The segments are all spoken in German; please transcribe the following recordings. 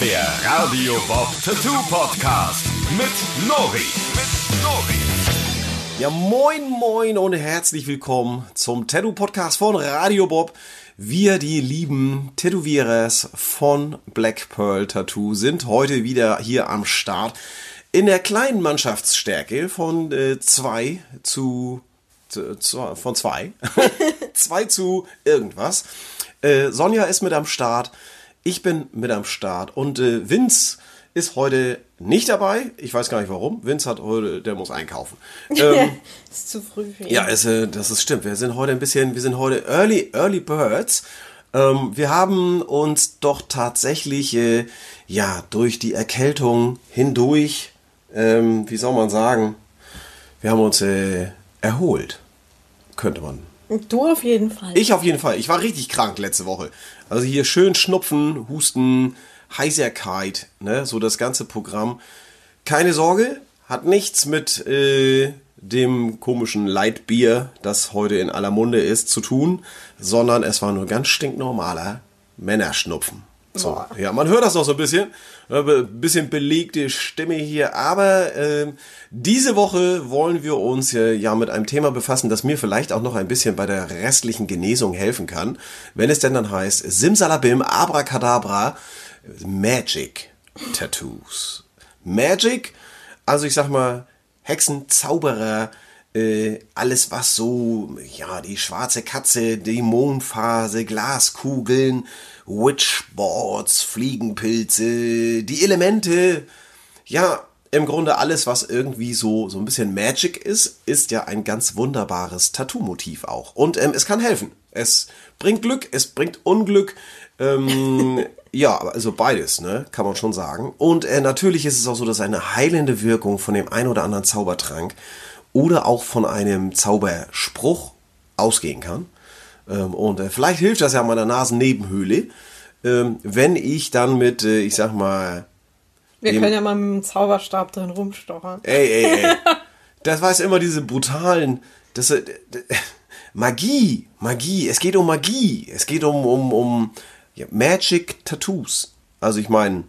Der Radio Bob Tattoo Podcast mit Nori. Mit Nori. Ja, moin, moin und herzlich willkommen zum Tattoo-Podcast von Radio Bob. Wir, die lieben Tätowierers von Black Pearl Tattoo, sind heute wieder hier am Start in der kleinen Mannschaftsstärke von äh, zwei zu, zu, zu von zwei. zwei zu irgendwas. Äh, Sonja ist mit am Start. Ich bin mit am Start. Und äh, Vince ist heute nicht dabei. Ich weiß gar nicht warum. Vince hat heute, der muss einkaufen. Ähm, ist zu früh für ihn. ja, ist, äh, das ist stimmt. Wir sind heute ein bisschen, wir sind heute Early, Early Birds. Ähm, wir haben uns doch tatsächlich, äh, ja, durch die Erkältung hindurch, ähm, wie soll man sagen, wir haben uns äh, erholt, könnte man Du auf jeden Fall. ich auf jeden Fall. Ich war richtig krank letzte Woche. Also hier schön Schnupfen, Husten, Heiserkeit, ne, so das ganze Programm. Keine Sorge, hat nichts mit äh, dem komischen Leitbier, das heute in aller Munde ist, zu tun, sondern es war nur ganz stinknormaler Männerschnupfen. So, Boah. ja, man hört das noch so ein bisschen. Bisschen belegte Stimme hier. Aber ähm, diese Woche wollen wir uns äh, ja mit einem Thema befassen, das mir vielleicht auch noch ein bisschen bei der restlichen Genesung helfen kann. Wenn es denn dann heißt Simsalabim, Abracadabra, Magic Tattoos. Magic, also ich sag mal, Hexen, Zauberer, äh, alles was so, ja, die schwarze Katze, Dämonphase, Glaskugeln, Witchboards, Fliegenpilze, die Elemente, ja, im Grunde alles, was irgendwie so, so ein bisschen Magic ist, ist ja ein ganz wunderbares Tattoo-Motiv auch. Und ähm, es kann helfen. Es bringt Glück, es bringt Unglück. Ähm, ja, also beides, ne, kann man schon sagen. Und äh, natürlich ist es auch so, dass eine heilende Wirkung von dem ein oder anderen Zaubertrank oder auch von einem Zauberspruch ausgehen kann. Ähm, und äh, vielleicht hilft das ja meiner Nasennebenhöhle, ähm, wenn ich dann mit, äh, ich sag mal, Wir können ja mal mit dem Zauberstab drin rumstochern. Ey, ey, ey. Das war jetzt immer diese brutalen. Das, äh, Magie, Magie. Es geht um Magie. Es geht um, um, um ja, Magic Tattoos. Also ich meine,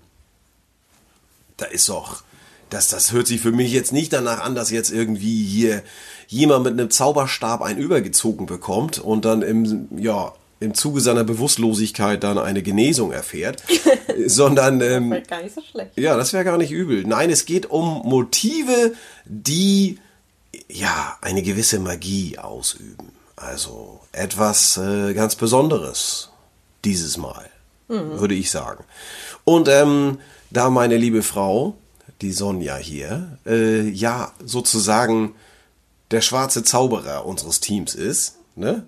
da ist doch. Das, das hört sich für mich jetzt nicht danach an, dass jetzt irgendwie hier jemand mit einem Zauberstab einen übergezogen bekommt und dann im, ja, im Zuge seiner Bewusstlosigkeit dann eine Genesung erfährt, sondern ähm, Wäre gar nicht so schlecht. ja, das wäre gar nicht übel. Nein, es geht um Motive, die ja eine gewisse Magie ausüben. Also etwas äh, ganz Besonderes dieses Mal, würde ich sagen. Und ähm, da meine liebe Frau, die Sonja hier, äh, ja sozusagen der schwarze Zauberer unseres Teams ist, ne?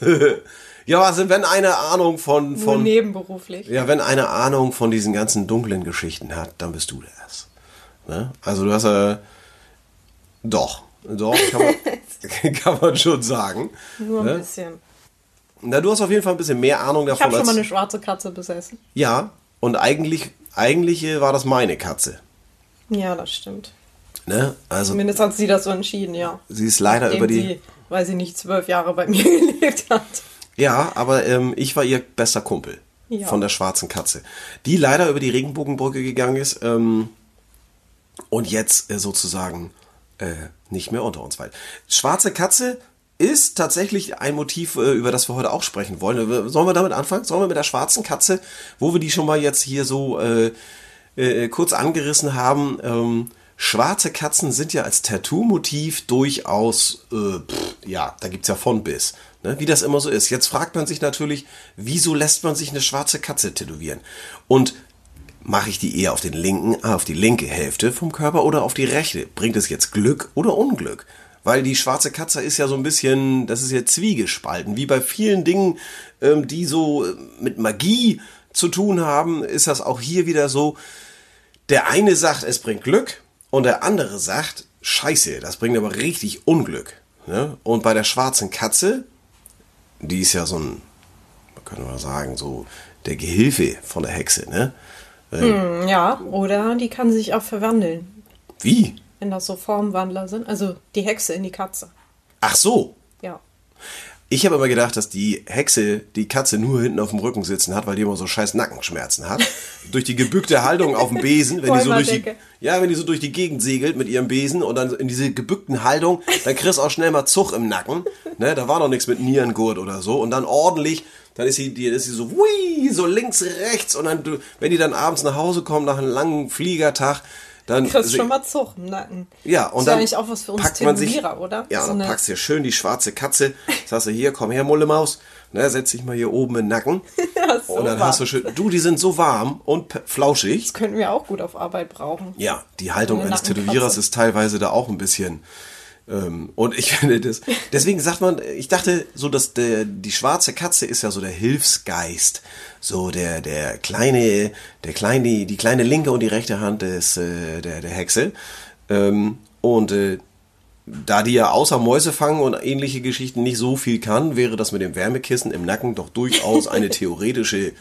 ja, also wenn eine Ahnung von Nur von nebenberuflich. ja, wenn eine Ahnung von diesen ganzen dunklen Geschichten hat, dann bist du das. Ne? Also du hast äh, doch, doch, kann man, kann man schon sagen. Nur ein ne? bisschen. Na, du hast auf jeden Fall ein bisschen mehr Ahnung Ich davon habe schon mal eine schwarze Katze besessen. ja. Und eigentlich, eigentlich äh, war das meine Katze. Ja, das stimmt. Ne? Also Zumindest hat sie das so entschieden, ja. sie ist leider Nachdem über die. sie, weil sie nicht zwölf Jahre bei mir gelebt hat. Ja, aber ähm, ich war ihr bester Kumpel Ja. von der schwarzen Katze, die leider über die Regenbogenbrücke gegangen ist ähm, und jetzt äh, sozusagen äh, nicht mehr unter uns weilt. Schwarze Katze ist tatsächlich ein Motiv, äh, über das wir heute auch sprechen wollen. Äh, Sollen wir damit anfangen? Sollen wir mit der schwarzen Katze, wo wir die schon mal jetzt hier so äh, äh, kurz angerissen haben. Ähm, schwarze Katzen sind ja als Tattoo-Motiv durchaus, äh, pff, ja, da gibt's ja von bis. Ne? Wie das immer so ist. Jetzt fragt man sich natürlich, wieso lässt man sich eine schwarze Katze tätowieren? Und mache ich die eher auf den linken, ah, auf die linke Hälfte vom Körper oder auf die rechte? Bringt es jetzt Glück oder Unglück? Weil die schwarze Katze ist ja so ein bisschen, das ist ja zwiegespalten. Wie bei vielen Dingen, ähm, die so äh, mit Magie zu tun haben, ist das auch hier wieder so. Der eine sagt, es bringt Glück und der andere sagt, scheiße, das bringt aber richtig Unglück. Ne? Und bei der schwarzen Katze, die ist ja so ein, man könnte mal sagen, so der Gehilfe von der Hexe, ne? Hm, ja, oder die kann sich auch verwandeln, Wie? wenn das so Formwandler sind. Also die Hexe in die Katze. Ach so. Ja. Ich habe immer gedacht, dass die Hexe die Katze nur hinten auf dem Rücken sitzen hat, weil die immer so scheiß Nackenschmerzen hat. durch die gebückte Haltung auf dem Besen, wenn die so durch die, ja, wenn die so durch die Gegend segelt mit ihrem Besen und dann in diese gebückten Haltung, dann kriegst du auch schnell mal Zug im Nacken. Ne, da war noch nichts mit Nierengurt oder so. Und dann ordentlich, dann ist sie, die, ist sie so, hui, so links, rechts. Und dann, wenn die dann abends nach Hause kommen nach einem langen Fliegertag, dann. Kriegst sie- schon mal Zug im Nacken. ja, und ist dann ja eigentlich auch was für uns packt man sich, oder? Ja, So dann packst du schön die schwarze Katze, sagst du, hier, komm her, Mulle Maus, ne, setz dich mal hier oben in den Nacken. Ja, so und dann warm. hast du schön, du, die sind so warm und flauschig. Das könnten wir auch gut auf Arbeit brauchen. Ja, die Haltung Eine eines. Tätowierers ist teilweise da auch ein bisschen. Ähm, und ich finde das. Deswegen sagt man, ich dachte so, dass der, die schwarze Katze ist ja so der Hilfsgeist. So der, der kleine, der kleine, die kleine linke und die rechte Hand des, äh, der, der Hexe. Ähm, und äh, da die ja außer Mäuse fangen und ähnliche Geschichten nicht so viel kann, wäre das mit dem Wärmekissen im Nacken doch durchaus eine theoretische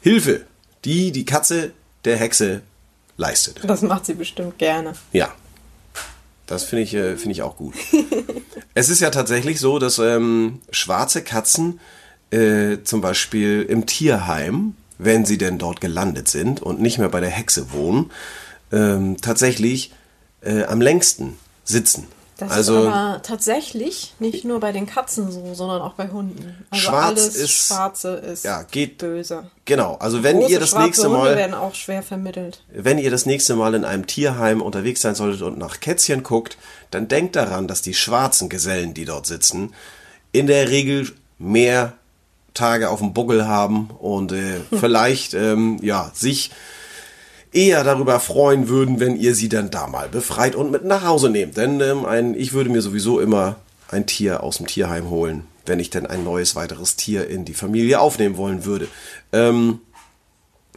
Hilfe, die die Katze der Hexe leistet. Das macht sie bestimmt gerne. Ja. Das finde ich, äh, finde ich auch gut. es ist ja tatsächlich so, dass ähm, schwarze Katzen äh, zum Beispiel im Tierheim, wenn sie denn dort gelandet sind und nicht mehr bei der Hexe wohnen, ähm, tatsächlich äh, am längsten sitzen. Das also ist aber tatsächlich nicht nur bei den Katzen so, sondern auch bei Hunden. Also Schwarz alles ist- Schwarze ist ja, geht- böse. genau, also wenn Große ihr das nächste Hunde Mal werden auch schwer vermittelt. wenn ihr das nächste Mal in einem Tierheim unterwegs sein solltet und nach Kätzchen guckt, dann denkt daran, dass die schwarzen Gesellen, die dort sitzen, in der Regel mehr Tage auf dem Buckel haben und äh, vielleicht ähm, ja sich eher darüber freuen würden, wenn ihr sie dann da mal befreit und mit nach Hause nehmt. Denn ähm, ein, ich würde mir sowieso immer ein Tier aus dem Tierheim holen, wenn ich denn ein neues weiteres Tier in die Familie aufnehmen wollen würde. Ähm,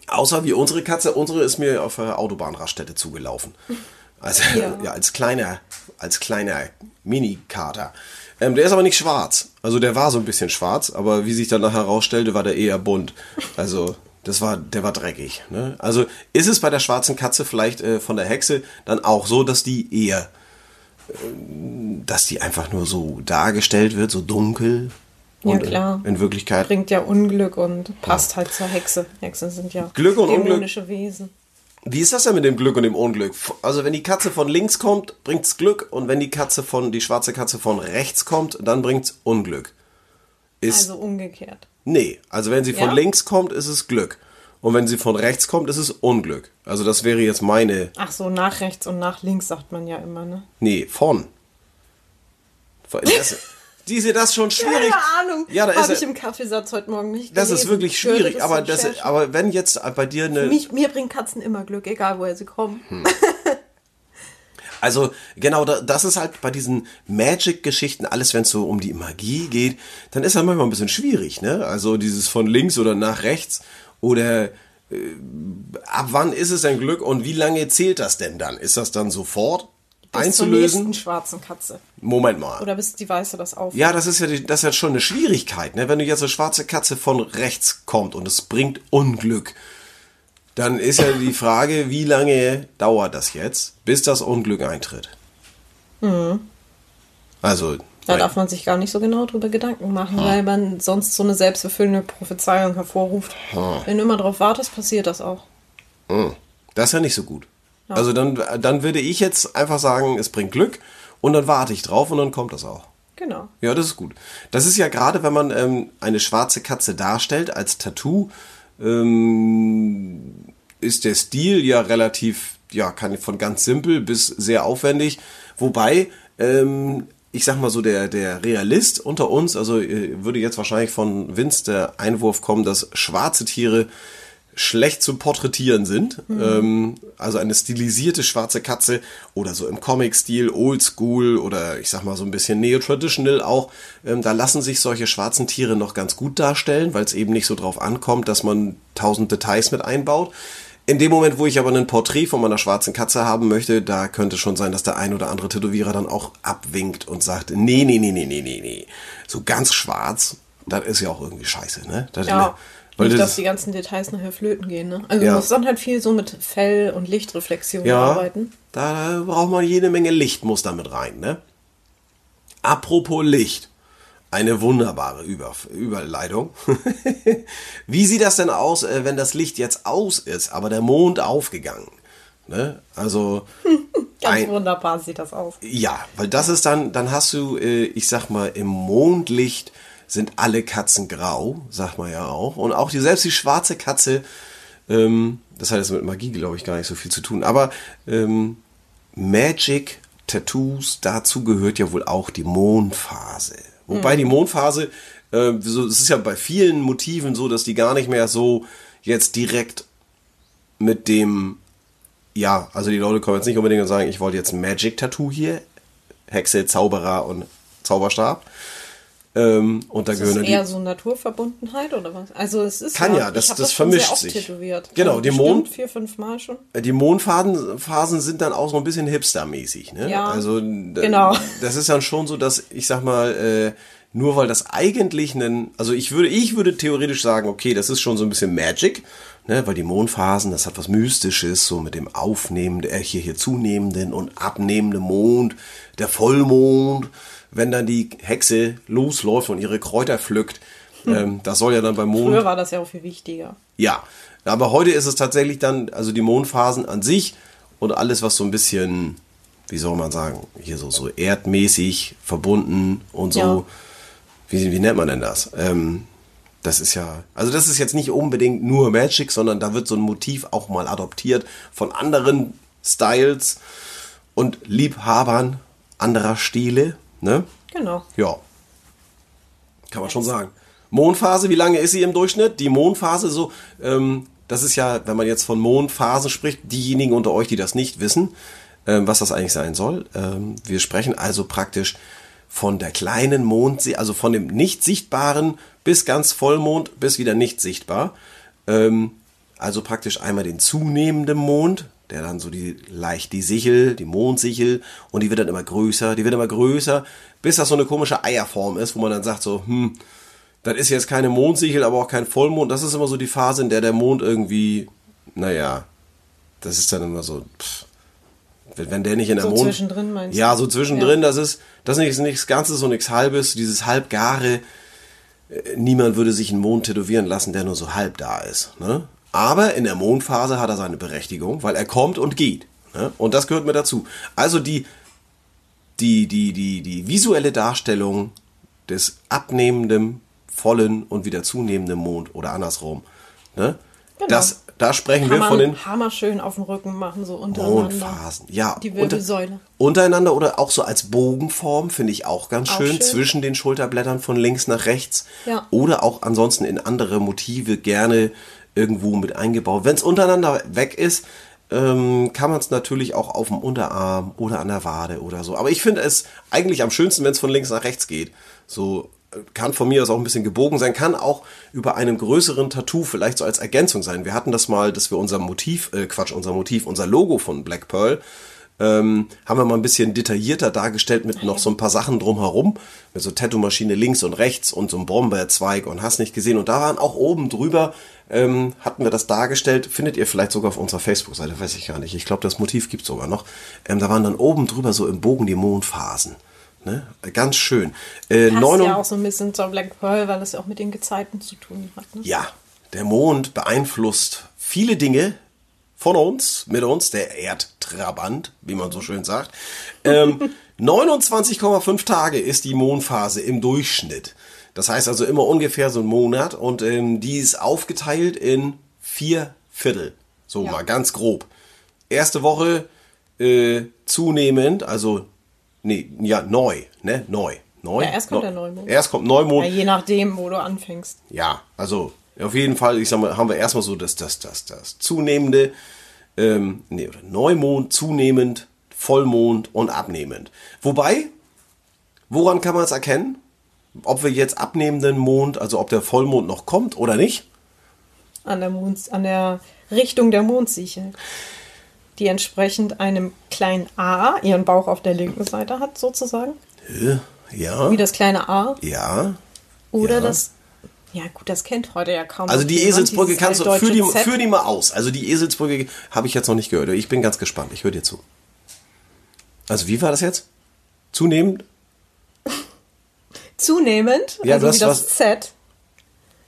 Außer wie unsere Katze, unsere ist mir auf der Autobahnraststätte zugelaufen. Also ja. Ja. als kleiner, als kleiner Mini-Kater. Ähm, der ist aber nicht schwarz. Also der war so ein bisschen schwarz, aber wie sich dann nachher herausstellte, war der eher bunt. Also das war, der war dreckig. Ne? Also ist es bei der schwarzen Katze vielleicht äh, von der Hexe dann auch so, dass die eher, ähm, dass die einfach nur so dargestellt wird, so dunkel. Ja, Und klar. In Wirklichkeit Bringt ja Unglück und passt halt zur Hexe. Hexen sind ja Glück und Unglück. dämonische Wesen. Wie ist das denn mit dem Glück und dem Unglück? Also wenn die Katze von links kommt, bringt's Glück und wenn die Katze von die schwarze Katze von rechts kommt, dann bringt's Unglück. Ist Also umgekehrt. nee, also wenn sie von Ja? links kommt, ist es Glück und wenn sie von rechts kommt, ist es Unglück. Also das wäre jetzt meine Ach so, nach rechts und nach links sagt man ja immer, ne? nee, von. Das, diese das schon schwierig. Keine Ahnung. Ja, da Habe ich im Kaffeesatz heute Morgen nicht Das ist wirklich schwierig, aber das aber wenn jetzt bei dir eine Mich, mir bringen Katzen immer Glück, egal woher sie kommen. Hm. Also genau, da, das ist halt bei diesen Magic-Geschichten, alles wenn es so um die Magie geht, dann ist das manchmal ein bisschen schwierig, ne? Also dieses von links oder nach rechts oder äh, ab wann ist es denn Glück und wie lange zählt das denn dann? Ist das dann sofort Bis zur einzulösen? nächsten schwarzen Katze. Moment mal. Oder bis die Weiße das auf. Ja, das ist ja, die, das ist ja schon eine Schwierigkeit, ne? Wenn du jetzt eine schwarze Katze von rechts kommt und es bringt Unglück, dann ist ja die Frage, wie lange dauert das jetzt, bis das Unglück eintritt? Also, Da darf man sich gar nicht so genau drüber Gedanken machen, weil man sonst so eine selbsterfüllende Prophezeiung hervorruft. Wenn du immer drauf wartest, passiert das auch. das ist ja nicht so gut. Also dann, dann würde ich jetzt einfach sagen, es bringt Glück und dann warte ich drauf und dann kommt das auch. Genau. Ja, das ist gut. Das ist ja gerade, wenn man ähm, eine schwarze Katze darstellt als Tattoo, ähm, ist der Stil ja relativ, ja, kann von ganz simpel bis sehr aufwendig. Wobei, ähm, ich sag mal so, der, der Realist unter uns, also äh, würde jetzt wahrscheinlich von Vince der Einwurf kommen, dass schwarze Tiere schlecht zu porträtieren sind. Ähm, also eine stilisierte schwarze Katze oder so im Comic-Stil, Oldschool oder ich sag mal so ein bisschen neo-traditional auch. Ähm, da lassen sich solche schwarzen Tiere noch ganz gut darstellen, weil es eben nicht so drauf ankommt, dass man tausend Details mit einbaut. In dem Moment, wo ich aber ein Porträt von meiner schwarzen Katze haben möchte, da könnte schon sein, dass der ein oder andere Tätowierer dann auch abwinkt und sagt, nee, nee, nee, nee, nee, nee, nee. So ganz schwarz, das ist ja auch irgendwie scheiße, ne? Das, Ja. Weil nicht, das- dass die ganzen Details nachher flöten gehen, ne? Also Ja. man muss dann halt viel so mit Fell und Lichtreflexion Ja, arbeiten. da braucht man jede Menge Licht, muss da mit rein, ne? Apropos Licht. Eine wunderbare Über Überleitung. Wie sieht das denn aus, äh, wenn das Licht jetzt aus ist, aber der Mond aufgegangen? Ne? Also Ganz ein, wunderbar sieht das aus. ja, weil das ist dann, dann hast du, äh, ich sag mal, im Mondlicht sind alle Katzen grau, sagt man ja auch. Und auch die, selbst die schwarze Katze, ähm, das hat jetzt mit Magie, glaube ich, gar nicht so viel zu tun. Aber ähm, Magic Tattoos, dazu gehört ja wohl auch die Mondphase. Wobei die Mondphase, äh, so, es ist ja bei vielen Motiven so, dass die gar nicht mehr so jetzt direkt mit dem, ja, also die Leute kommen jetzt nicht unbedingt und sagen, ich wollte jetzt ein Magic-Tattoo hier, Hexe, Zauberer und Zauberstab. Ähm, und da Ist gehören das eher so Naturverbundenheit oder was? Also es ist Kann ja, das- ich hab das schon sehr vermischt sich. Tätowiert. Genau, Also die Mond- vier, fünf Mal schon. die Mondphasen Phasen sind dann auch so ein bisschen hipstermäßig, ne? Ja, also d- genau. Das ist dann schon so, dass ich sag mal, äh, nur weil das eigentlich einen, also ich würde, ich würde theoretisch sagen, okay, das ist schon so ein bisschen Magic, ne, weil die Mondphasen, das hat was Mystisches, so mit dem aufnehmenden, äh, hier, hier zunehmenden und abnehmenden Mond, der Vollmond, wenn dann die Hexe losläuft und ihre Kräuter pflückt, ähm, das soll ja dann beim Mond Früher war das ja auch viel wichtiger. ja, aber heute ist es tatsächlich dann, also die Mondphasen an sich und alles, was so ein bisschen, wie soll man sagen, hier so, so erdmäßig verbunden und so, Ja. wie, wie nennt man denn das? Ähm, das ist ja, also das ist jetzt nicht unbedingt nur Magic, sondern da wird so ein Motiv auch mal adoptiert von anderen Styles und Liebhabern anderer Stile, ne? Genau. Ja. Kann man schon sagen. Mondphase, wie lange ist sie im Durchschnitt? Die Mondphase, so, ähm, das ist ja, wenn man jetzt von Mondphasen spricht, diejenigen unter euch, die das nicht wissen, ähm, was das eigentlich sein soll. Ähm, wir sprechen also praktisch von der kleinen Mond, also von dem nicht sichtbaren bis ganz Vollmond bis wieder nicht sichtbar. Ähm, also praktisch einmal den zunehmenden Mond, der dann so die leicht die Sichel, die Mondsichel und die wird dann immer größer, die wird immer größer, bis das so eine komische Eierform ist, wo man dann sagt so, hm, das ist jetzt keine Mondsichel, aber auch kein Vollmond. Das ist immer so die Phase, in der der Mond irgendwie, naja, das ist dann immer so, pff, wenn, der nicht in der So Mond... zwischendrin meinst du? Ja, so zwischendrin, das ist, das ist nichts, nichts Ganzes und nichts Halbes, dieses Halbgare, niemand würde sich einen Mond tätowieren lassen, der nur so halb da ist. Ne? Aber in der Mondphase hat er seine Berechtigung, weil er kommt und geht. Ne? Und das gehört mit dazu. Also die, die, die, die, die visuelle Darstellung des abnehmenden, vollen und wieder zunehmenden Mond oder andersrum. Ne? Genau. Das, da sprechen Kann wir man von den Hammer schön auf dem Rücken machen, so untereinander. Mondphasen. Ja, Die unter- Wirbelsäule. untereinander oder auch so als Bogenform finde ich auch ganz Auch schön, schön. zwischen den Schulterblättern von links nach rechts. Ja. Oder auch ansonsten in andere Motive gerne irgendwo mit eingebaut. Wenn es untereinander weg ist, ähm, kann man es natürlich auch auf dem Unterarm oder an der Wade oder so. Aber ich finde es eigentlich am schönsten, wenn es von links nach rechts geht. So äh, kann von mir aus auch ein bisschen gebogen sein, kann auch über einem größeren Tattoo vielleicht so als Ergänzung sein. Wir hatten das mal, dass wir unser Motiv, äh, Quatsch, unser Motiv, unser Logo von Black Pearl, ähm, haben wir mal ein bisschen detaillierter dargestellt mit noch so ein paar Sachen drumherum, mit so Tattoo-Maschine links und rechts und so einem Brombeerzweig und hast nicht gesehen. Und da waren auch oben drüber, ähm, hatten wir das dargestellt, findet ihr vielleicht sogar auf unserer Facebook-Seite, weiß ich gar nicht. Ich glaube, das Motiv gibt sogar noch. Ähm, da waren dann oben drüber so im Bogen die Mondphasen. Ne? Ganz schön. Äh, Passt neun- ja auch so ein bisschen zur Black Pearl, weil das ja auch mit den Gezeiten zu tun hat. Ne? ja, der Mond beeinflusst viele Dinge von uns, mit uns, der Erdtrabant, wie man so schön sagt. Ähm, 29,5 Tage ist die Mondphase im Durchschnitt. Das heißt also immer ungefähr so ein Monat und ähm, die ist aufgeteilt in vier Viertel. So Ja. mal ganz grob. Erste Woche äh, zunehmend, also nee, ja, neu, ne? Neu. Neu. Ja, erst kommt Neu- der Neumond. Erst kommt Neumond. Ja, je nachdem, wo du anfängst. Ja, also auf jeden Fall, ich sag mal, haben wir erstmal so das, das, das, das zunehmende, ähm, nee, oder Neumond, zunehmend, Vollmond und abnehmend. Wobei, woran kann man es erkennen? Ob wir jetzt abnehmenden Mond, also ob der Vollmond noch kommt oder nicht? An der, Mond, an der Richtung der Mondsichel. Die entsprechend einem kleinen A ihren Bauch auf der linken Seite hat, sozusagen. Ja, Wie das kleine A. ja. Oder Ja. das. Ja, gut, das kennt heute ja kaum. Also die Eselsbrücke kannst du, führ die, Z. führ die mal aus. Also die Eselsbrücke habe ich jetzt noch nicht gehört. Ich bin ganz gespannt. Ich höre dir zu. Also wie war das jetzt? Zunehmend? Zunehmend, Ja, also das, wie das was- Z.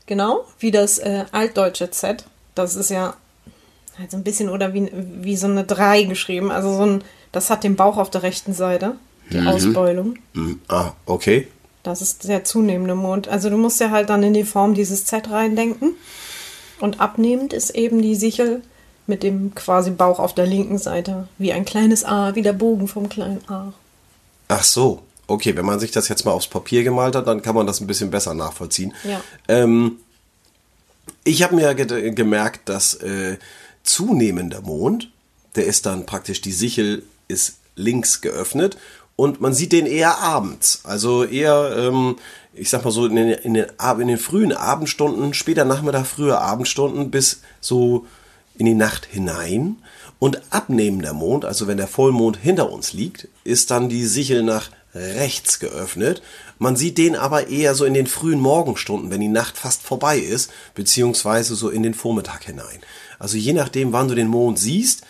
Genau, wie das äh, altdeutsche Z. Das ist ja halt so ein bisschen oder wie, wie so eine 3 geschrieben. Also so ein, das hat den Bauch auf der rechten Seite, die Mhm. Ausbeulung. Hm, ah, okay. Das ist der zunehmende Mond. Also du musst ja halt dann in die Form dieses Z reindenken. Und abnehmend ist eben die Sichel mit dem quasi Bauch auf der linken Seite. Wie ein kleines A, wie der Bogen vom kleinen A. Ach so. Okay, wenn man sich das jetzt mal aufs Papier gemalt hat, dann kann man das ein bisschen besser nachvollziehen. Ja. Ähm, ich habe mir ge gemerkt, dass äh, zunehmender Mond, der ist dann praktisch, die Sichel ist links geöffnet und man sieht den eher abends. Also eher, ähm, ich sag mal so, in den, in, den, in den frühen Abendstunden, später Nachmittag, frühe Abendstunden bis so in die Nacht hinein. Und abnehmender Mond, also wenn der Vollmond hinter uns liegt, ist dann die Sichel nach rechts geöffnet. Man sieht den aber eher so in den frühen Morgenstunden, wenn die Nacht fast vorbei ist, beziehungsweise so in den Vormittag hinein. Also je nachdem, wann du den Mond siehst,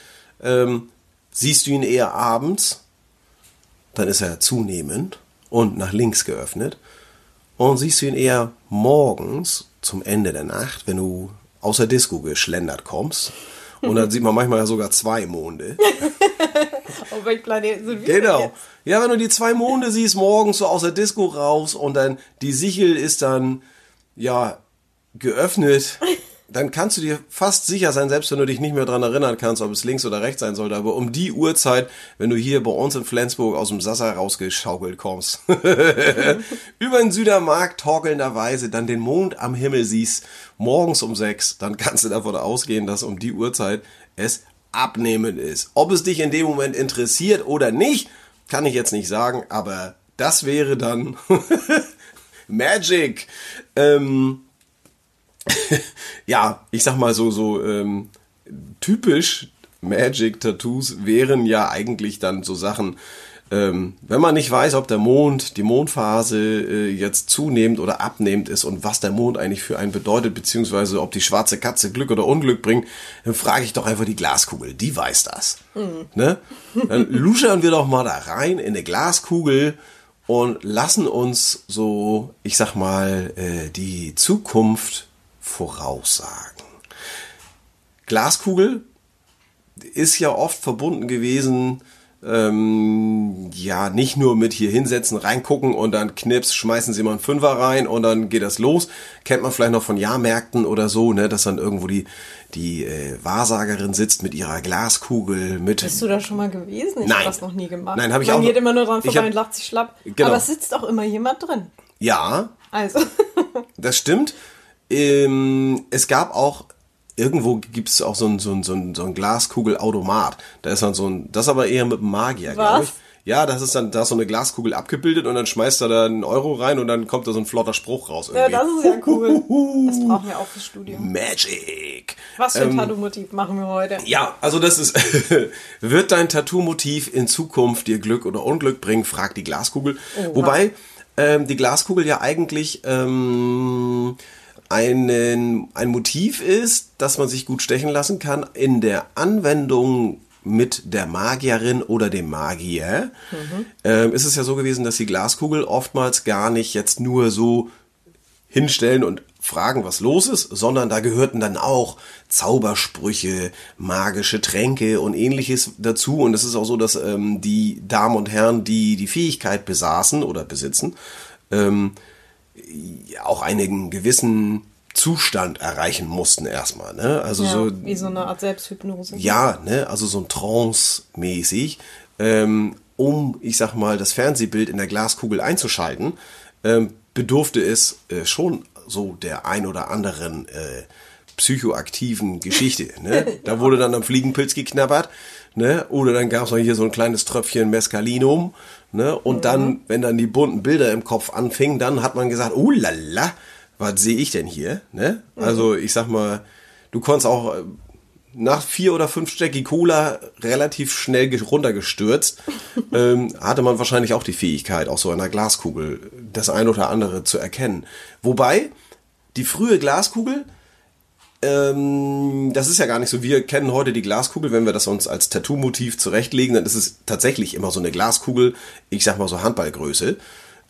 ähm, siehst du ihn eher abends, dann ist er zunehmend und nach links geöffnet. Und siehst du ihn eher morgens zum Ende der Nacht, wenn du aus der Disco geschlendert kommst. Und dann sieht man manchmal ja sogar zwei Monde. Auf welchem Planeten sind wir Genau. jetzt? Ja, wenn du die zwei Monde siehst, morgens so aus der Disco raus und dann die Sichel ist dann, ja, geöffnet, dann kannst du dir fast sicher sein, selbst wenn du dich nicht mehr dran erinnern kannst, ob es links oder rechts sein sollte, aber um die Uhrzeit, wenn du hier bei uns in Flensburg aus dem Sassa rausgeschaukelt kommst, über den Südermarkt torkelnderweise dann den Mond am Himmel siehst, morgens um sechs, dann kannst du davon ausgehen, dass um die Uhrzeit es abnehmend ist. Ob es dich in dem Moment interessiert oder nicht, kann ich jetzt nicht sagen, aber das wäre dann Magic. Ähm, ja, ich sag mal so, so ähm, typisch Magic-Tattoos wären ja eigentlich dann so Sachen, ähm, wenn man nicht weiß, ob der Mond, die Mondphase äh, jetzt zunehmend oder abnehmend ist und was der Mond eigentlich für einen bedeutet, beziehungsweise ob die schwarze Katze Glück oder Unglück bringt, dann frage ich doch einfach die Glaskugel, die weiß das. Ne? Dann luschern wir doch mal da rein in eine Glaskugel und lassen uns so, ich sag mal, äh, die Zukunft voraussagen. Glaskugel ist ja oft verbunden gewesen, ähm, ja, nicht nur mit hier hinsetzen, reingucken und dann knips, schmeißen sie mal einen Fünfer rein und dann geht das los. Kennt man vielleicht noch von Jahrmärkten oder so, ne, dass dann irgendwo die, die äh, Wahrsagerin sitzt mit ihrer Glaskugel, mit Bist du da schon mal gewesen? Ich Nein. habe das noch nie gemacht. Nein, hab ich Man auch geht immer nur dran vorbei hab- und lacht sich schlapp. Genau. Aber es sitzt auch immer jemand drin. ja, Also, Das stimmt. Ähm, es gab auch, irgendwo gibt es auch so ein, so ein, so ein, so ein Glaskugelautomat. Da ist dann so ein, das aber eher mit einem Magier, glaube ich. Ja, das ist dann, da ist so eine Glaskugel abgebildet und dann schmeißt er da einen Euro rein und dann kommt da so ein flotter Spruch raus. ja, Irgendwie. das ist ja cool. Das brauchen wir auch fürs Studium. Magic. Was für ein Tattoo-Motiv machen wir heute? Ja, also das ist, wird dein Tattoo-Motiv in Zukunft dir Glück oder Unglück bringen, fragt die Glaskugel. Wobei ähm, die Glaskugel ja eigentlich ähm, einen, ein Motiv ist, das man sich gut stechen lassen kann in der Anwendung mit der Magierin oder dem Magier. Ähm, ist es ja so gewesen, dass die Glaskugel oftmals gar nicht jetzt nur so hinstellen und fragen, was los ist, sondern da gehörten dann auch Zaubersprüche, magische Tränke und ähnliches dazu. Und es ist auch so, dass ähm, die Damen und Herren, die die Fähigkeit besaßen oder besitzen, ähm, auch einen gewissen Zustand erreichen mussten erstmal. Ne? Also Ja, so wie so eine Art Selbsthypnose. ja, ne, also so ein Trance-mäßig, ähm, um, ich sag mal, das Fernsehbild in der Glaskugel einzuschalten, ähm, bedurfte es äh, schon so der ein oder anderen äh, psychoaktiven Geschichte. Ne? Da wurde dann am Fliegenpilz geknabbert, ne? oder dann gab es noch hier so ein kleines Tröpfchen Mescalinum. Ne? Und dann, wenn dann die bunten Bilder im Kopf anfingen, dann hat man gesagt, oh lala, was sehe ich denn hier? Ne? Also ich sag mal, du konntest auch äh, nach vier oder fünf Stecki Cola relativ schnell ge- runtergestürzt, ähm, hatte man wahrscheinlich auch die Fähigkeit, auch so einer Glaskugel das ein oder andere zu erkennen. Wobei, die frühe Glaskugel, ähm, das ist ja gar nicht so. Wir kennen heute die Glaskugel, wenn wir das uns als Tattoo-Motiv zurechtlegen, dann ist es tatsächlich immer so eine Glaskugel, ich sag mal so Handballgröße.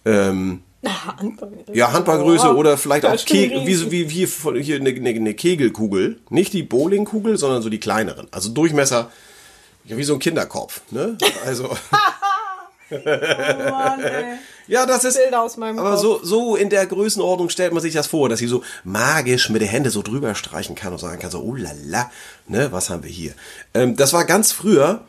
Ähm, Na, Handballgröße. Ja, Handballgröße Oh, oder vielleicht auch das ist schon Ke wie, wie, wie hier eine, eine, eine Kegelkugel. Nicht die Bowlingkugel, sondern so die kleineren. Also Durchmesser, ja, wie so ein Kinderkopf. Ne? Also, Oh Mann, ey. ja, das ist. Bilder aus meinem aber Kopf. so, so in der Größenordnung stellt man sich das vor, dass sie so magisch mit den Händen so drüber streichen kann und sagen kann, so, oh la la, ne, was haben wir hier? Ähm, das war ganz früher,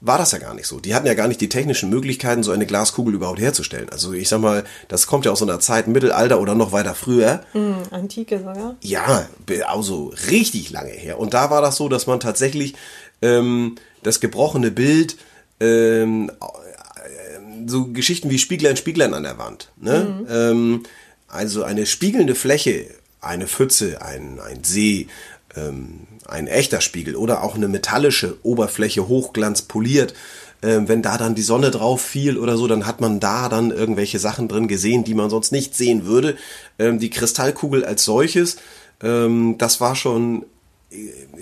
war das ja gar nicht so. Die hatten ja gar nicht die technischen Möglichkeiten, so eine Glaskugel überhaupt herzustellen. Also ich sag mal, das kommt ja aus so einer Zeit, Mittelalter oder noch weiter früher. Hm, Antike sogar. Ja, also richtig lange her. Und da war das so, dass man tatsächlich ähm, das gebrochene Bild, ähm, äh, so Geschichten wie Spieglein, Spieglein an der Wand. Ne? Ähm, also eine spiegelnde Fläche, eine Pfütze, ein, ein See, ähm, ein echter Spiegel oder auch eine metallische Oberfläche, Hochglanz poliert. Ähm, wenn da dann die Sonne drauf fiel oder so, dann hat man da dann irgendwelche Sachen drin gesehen, die man sonst nicht sehen würde. Ähm, die Kristallkugel als solches, ähm, das war schon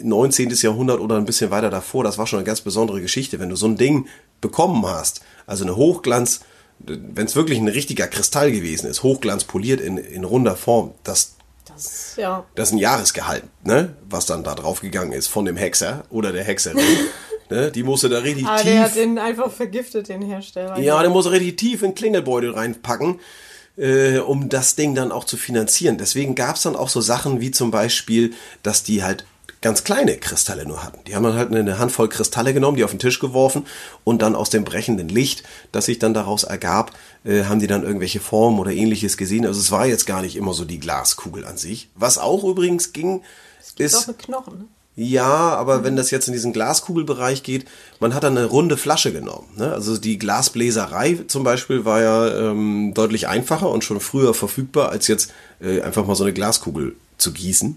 19. Jahrhundert oder ein bisschen weiter davor, das war schon eine ganz besondere Geschichte, wenn du so ein Ding bekommen hast, also eine Hochglanz, wenn es wirklich ein richtiger Kristall gewesen ist, Hochglanz poliert in, in runder Form, das, Das, ja. das ist ein Jahresgehalt, ne, was dann da drauf gegangen ist von dem Hexer oder der Hexerin, ne, die musste da richtig Ah, der hat tief, den einfach vergiftet, den Hersteller. ja, der muss richtig tief in Klingelbeutel reinpacken, äh, um das Ding dann auch zu finanzieren. Deswegen gab es dann auch so Sachen wie zum Beispiel, dass die halt ganz kleine Kristalle nur hatten. Die haben dann halt eine Handvoll Kristalle genommen, die auf den Tisch geworfen und dann aus dem brechenden Licht, das sich dann daraus ergab, äh, haben die dann irgendwelche Formen oder ähnliches gesehen. Also es war jetzt gar nicht immer so die Glaskugel an sich. Was auch übrigens ging, ist auch mit Knochen. Ne? Ja, aber wenn das jetzt in diesen Glaskugelbereich geht, man hat dann eine runde Flasche genommen. Ne? Also die Glasbläserei zum Beispiel war ja ähm, deutlich einfacher und schon früher verfügbar, als jetzt äh, einfach mal so eine Glaskugel zu gießen.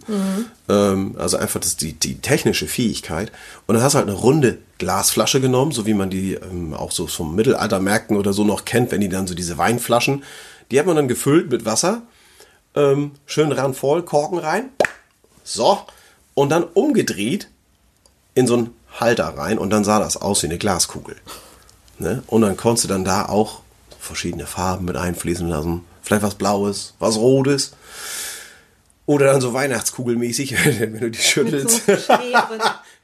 Ähm, also einfach das, die, die technische Fähigkeit. Und dann hast du halt eine runde Glasflasche genommen, so wie man die ähm, auch so vom Mittelaltermärkten oder so noch kennt, wenn die dann so diese Weinflaschen, die hat man dann gefüllt mit Wasser, ähm, schön randvoll, Korken rein, so, und dann umgedreht in so einen Halter rein und dann sah das aus wie eine Glaskugel. Ne? Und dann konntest du dann da auch verschiedene Farben mit einfließen lassen. Vielleicht was Blaues, was Rotes. Oder dann so Weihnachtskugelmäßig, wenn du die schüttelst. so Schnee.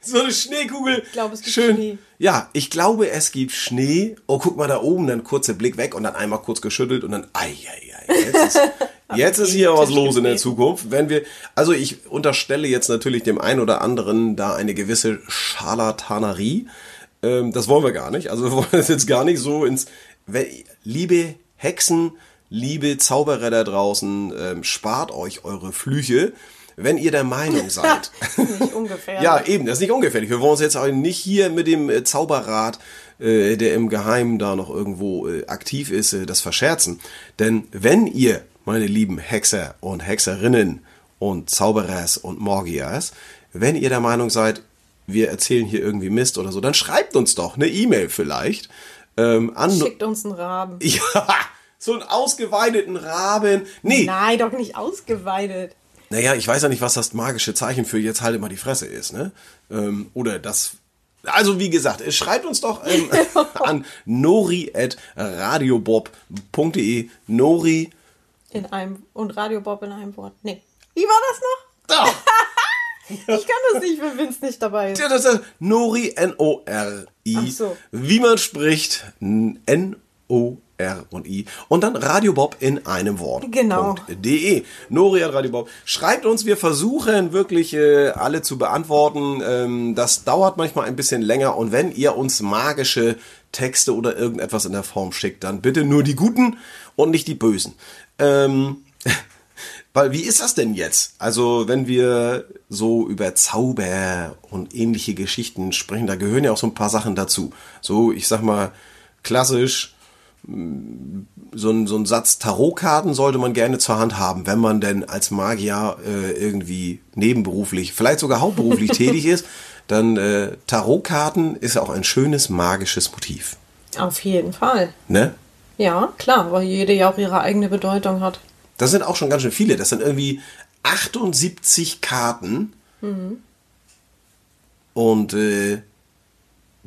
So eine Schneekugel. Ich glaube, es gibt Schön. Schnee. Ja, ich glaube, es gibt Schnee. Oh, guck mal da oben, dann kurzer Blick weg und dann einmal kurz geschüttelt und dann, ei, ei, ei, jetzt ist, jetzt ist hier was los in der. Zukunft. Wenn wir, also ich unterstelle jetzt natürlich dem einen oder anderen da eine gewisse Scharlatanerie. Ähm, das wollen wir gar nicht. Also wir wollen das jetzt gar nicht so ins, liebe Hexen, liebe Zauberer da draußen, ähm, spart euch eure Flüche, wenn ihr der Meinung seid. Nicht ungefähr. Ja, eben, das ist nicht ungefährlich. Wir wollen uns jetzt auch nicht hier mit dem äh, Zauberrat, äh, der im Geheimen da noch irgendwo äh, aktiv ist, äh, das verscherzen. Denn wenn ihr, meine lieben Hexer und Hexerinnen und Zauberers und Morgias, wenn ihr der Meinung seid, wir erzählen hier irgendwie Mist oder so, dann schreibt uns doch eine E-Mail vielleicht ähm, an. Schickt uns einen Raben. Ja, so einen ausgeweideten Raben. Nee, Nein, doch nicht ausgeweidet. naja, ich weiß ja nicht, was das magische Zeichen für jetzt halt immer die Fresse ist, ne? Ähm, oder das. Also wie gesagt, es schreibt uns doch ähm, an nori.radiobob.de. Nori. In einem. Und Radio Bob in einem Wort. Nee. Wie war das noch? Da, Ich kann das nicht, wenn Vince nicht dabei ist. ja, das ist Nori, N-O-R-I. Ach so. Wie man spricht, N-O-R und I. Und dann Radiobob in einem Wort. Genau. De. Nori at Radiobob. Schreibt uns, wir versuchen wirklich äh, alle zu beantworten. Ähm, das dauert manchmal ein bisschen länger. Und wenn ihr uns magische Texte oder irgendetwas in der Form schickt, dann bitte nur die guten und nicht die bösen. Ähm, weil wie ist das denn jetzt? Also wenn wir so über Zauber und ähnliche Geschichten sprechen, da gehören ja auch so ein paar Sachen dazu. So, ich sag mal, klassisch, so ein, so ein Satz Tarotkarten sollte man gerne zur Hand haben, wenn man denn als Magier äh, irgendwie nebenberuflich, vielleicht sogar hauptberuflich tätig ist, dann äh, Tarotkarten ist ja auch ein schönes magisches Motiv. Auf jeden Fall. Ne? Ja, klar, weil jede ja auch ihre eigene Bedeutung hat. Das sind auch schon ganz schön viele. Das sind irgendwie 78 Karten. Und äh,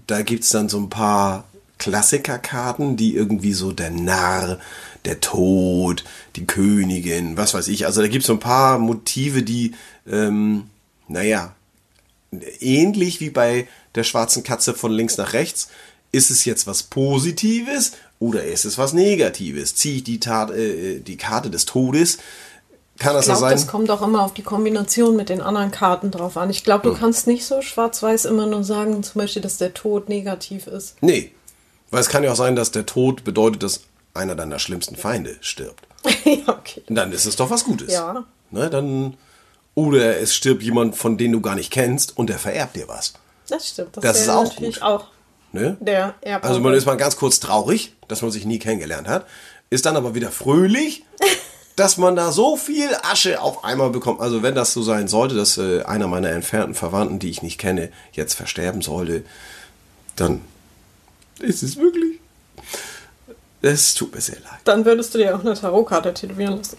da gibt's dann so ein paar Klassikerkarten, die irgendwie so der Narr, der Tod, die Königin, was weiß ich. Also da gibt es so ein paar Motive, die, ähm, naja, ähnlich wie bei der schwarzen Katze von links nach rechts, ist es jetzt was Positives oder ist es was Negatives? Ziehe ich die, Tat, äh, die Karte des Todes? Kann das Ich so glaube, sein? das kommt auch immer auf die Kombination mit den anderen Karten drauf an. Ich glaube, du Hm. kannst nicht so schwarz-weiß immer nur sagen, zum Beispiel, dass der Tod negativ ist. Nee. Weil es kann ja auch sein, dass der Tod bedeutet, dass einer deiner schlimmsten Feinde stirbt. ja, okay. Dann ist es doch was Gutes. Ja. Ne, dann, oder es stirbt jemand, von dem du gar nicht kennst und der vererbt dir was. Das stimmt. Das, Das ist auch natürlich gut. auch Ne? der Erbauer. Also man ist mal ganz kurz traurig, dass man sich nie kennengelernt hat, ist dann aber wieder fröhlich, dass man da so viel Asche auf einmal bekommt. Also wenn das so sein sollte, dass äh, einer meiner entfernten Verwandten, die ich nicht kenne, jetzt versterben sollte, dann ist es wirklich. Es tut mir sehr leid. Dann würdest du dir auch eine Tarotkarte tätowieren lassen.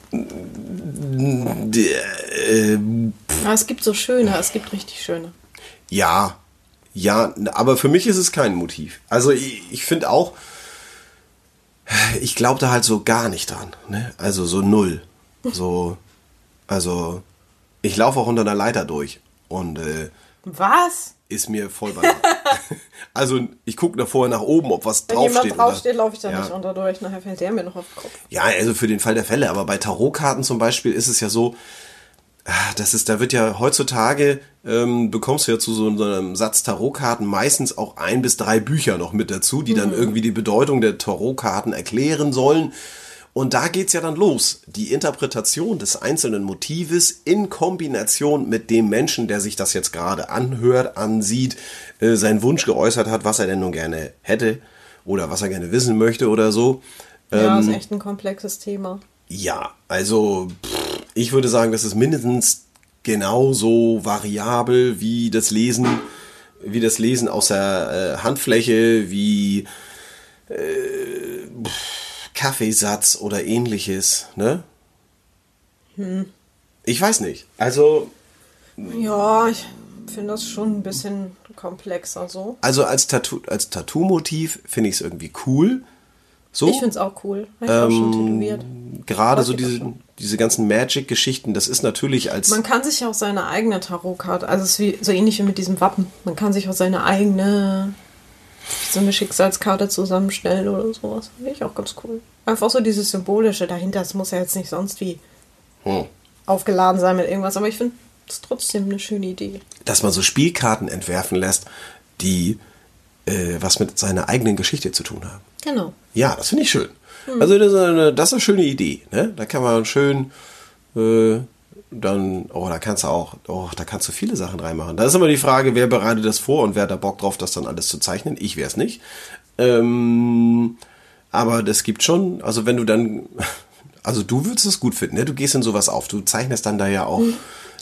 Äh, es gibt so schöne, es gibt richtig schöne. Ja, ja, aber für mich ist es kein Motiv. Also ich, ich finde auch, ich glaube da halt so gar nicht dran. Ne? Also so null. So, also ich laufe auch unter einer Leiter durch und äh, Was? ist mir voll bei. also ich gucke da vorher nach oben, ob was Wenn draufsteht. jemand draufsteht, laufe ich da Ja. nicht unter durch. Nachher fällt der mir noch auf den Kopf. Ja, also für den Fall der Fälle, aber bei Tarotkarten zum Beispiel ist es ja so, ah, das ist, da wird ja heutzutage, ähm, bekommst du ja zu so einem Satz Tarotkarten meistens auch ein bis drei Bücher noch mit dazu, die dann irgendwie die Bedeutung der Tarotkarten erklären sollen. Und da geht's ja dann los. Die Interpretation des einzelnen Motives in Kombination mit dem Menschen, der sich das jetzt gerade anhört, ansieht, äh, seinen Wunsch geäußert hat, was er denn nun gerne hätte oder was er gerne wissen möchte oder so. Ja, Ähm, ist echt ein komplexes Thema. Ja, also pff, ich würde sagen, das ist mindestens genauso variabel wie das Lesen, wie das Lesen aus der äh, Handfläche, wie äh, pff, Kaffeesatz oder ähnliches, ne? Ich weiß nicht. Also, Ja, ich finde das schon ein bisschen komplexer so. also als Tattoo, als Tattoo-Motiv finde ich es irgendwie cool. So. Ich finde es auch cool. Ich auch schon tätowiert. gerade so diese, diese ganzen Magic-Geschichten, das ist natürlich als Man kann sich auch seine eigene Tarotkarte, also es ist wie, so ähnlich wie mit diesem Wappen, man kann sich auch seine eigene, so eine Schicksalskarte zusammenstellen oder sowas. Finde ich auch ganz cool. Einfach so dieses Symbolische dahinter, es muss ja jetzt nicht sonst wie Hm. aufgeladen sein mit irgendwas, aber ich finde es trotzdem eine schöne Idee. dass man so Spielkarten entwerfen lässt, die äh, was mit seiner eigenen Geschichte zu tun haben. Genau. Ja, das finde ich schön. Also das ist, eine, das ist eine schöne Idee. Ne? Da kann man schön äh, dann, oh, da kannst du auch, oh, da kannst du viele Sachen reinmachen. Da ist immer die Frage, wer bereitet das vor und wer hat da Bock drauf, das dann alles zu zeichnen. Ich wäre es nicht. Ähm, aber das gibt schon, also wenn du dann, also du würdest es gut finden, ne? Du gehst in sowas auf, du zeichnest dann da ja auch.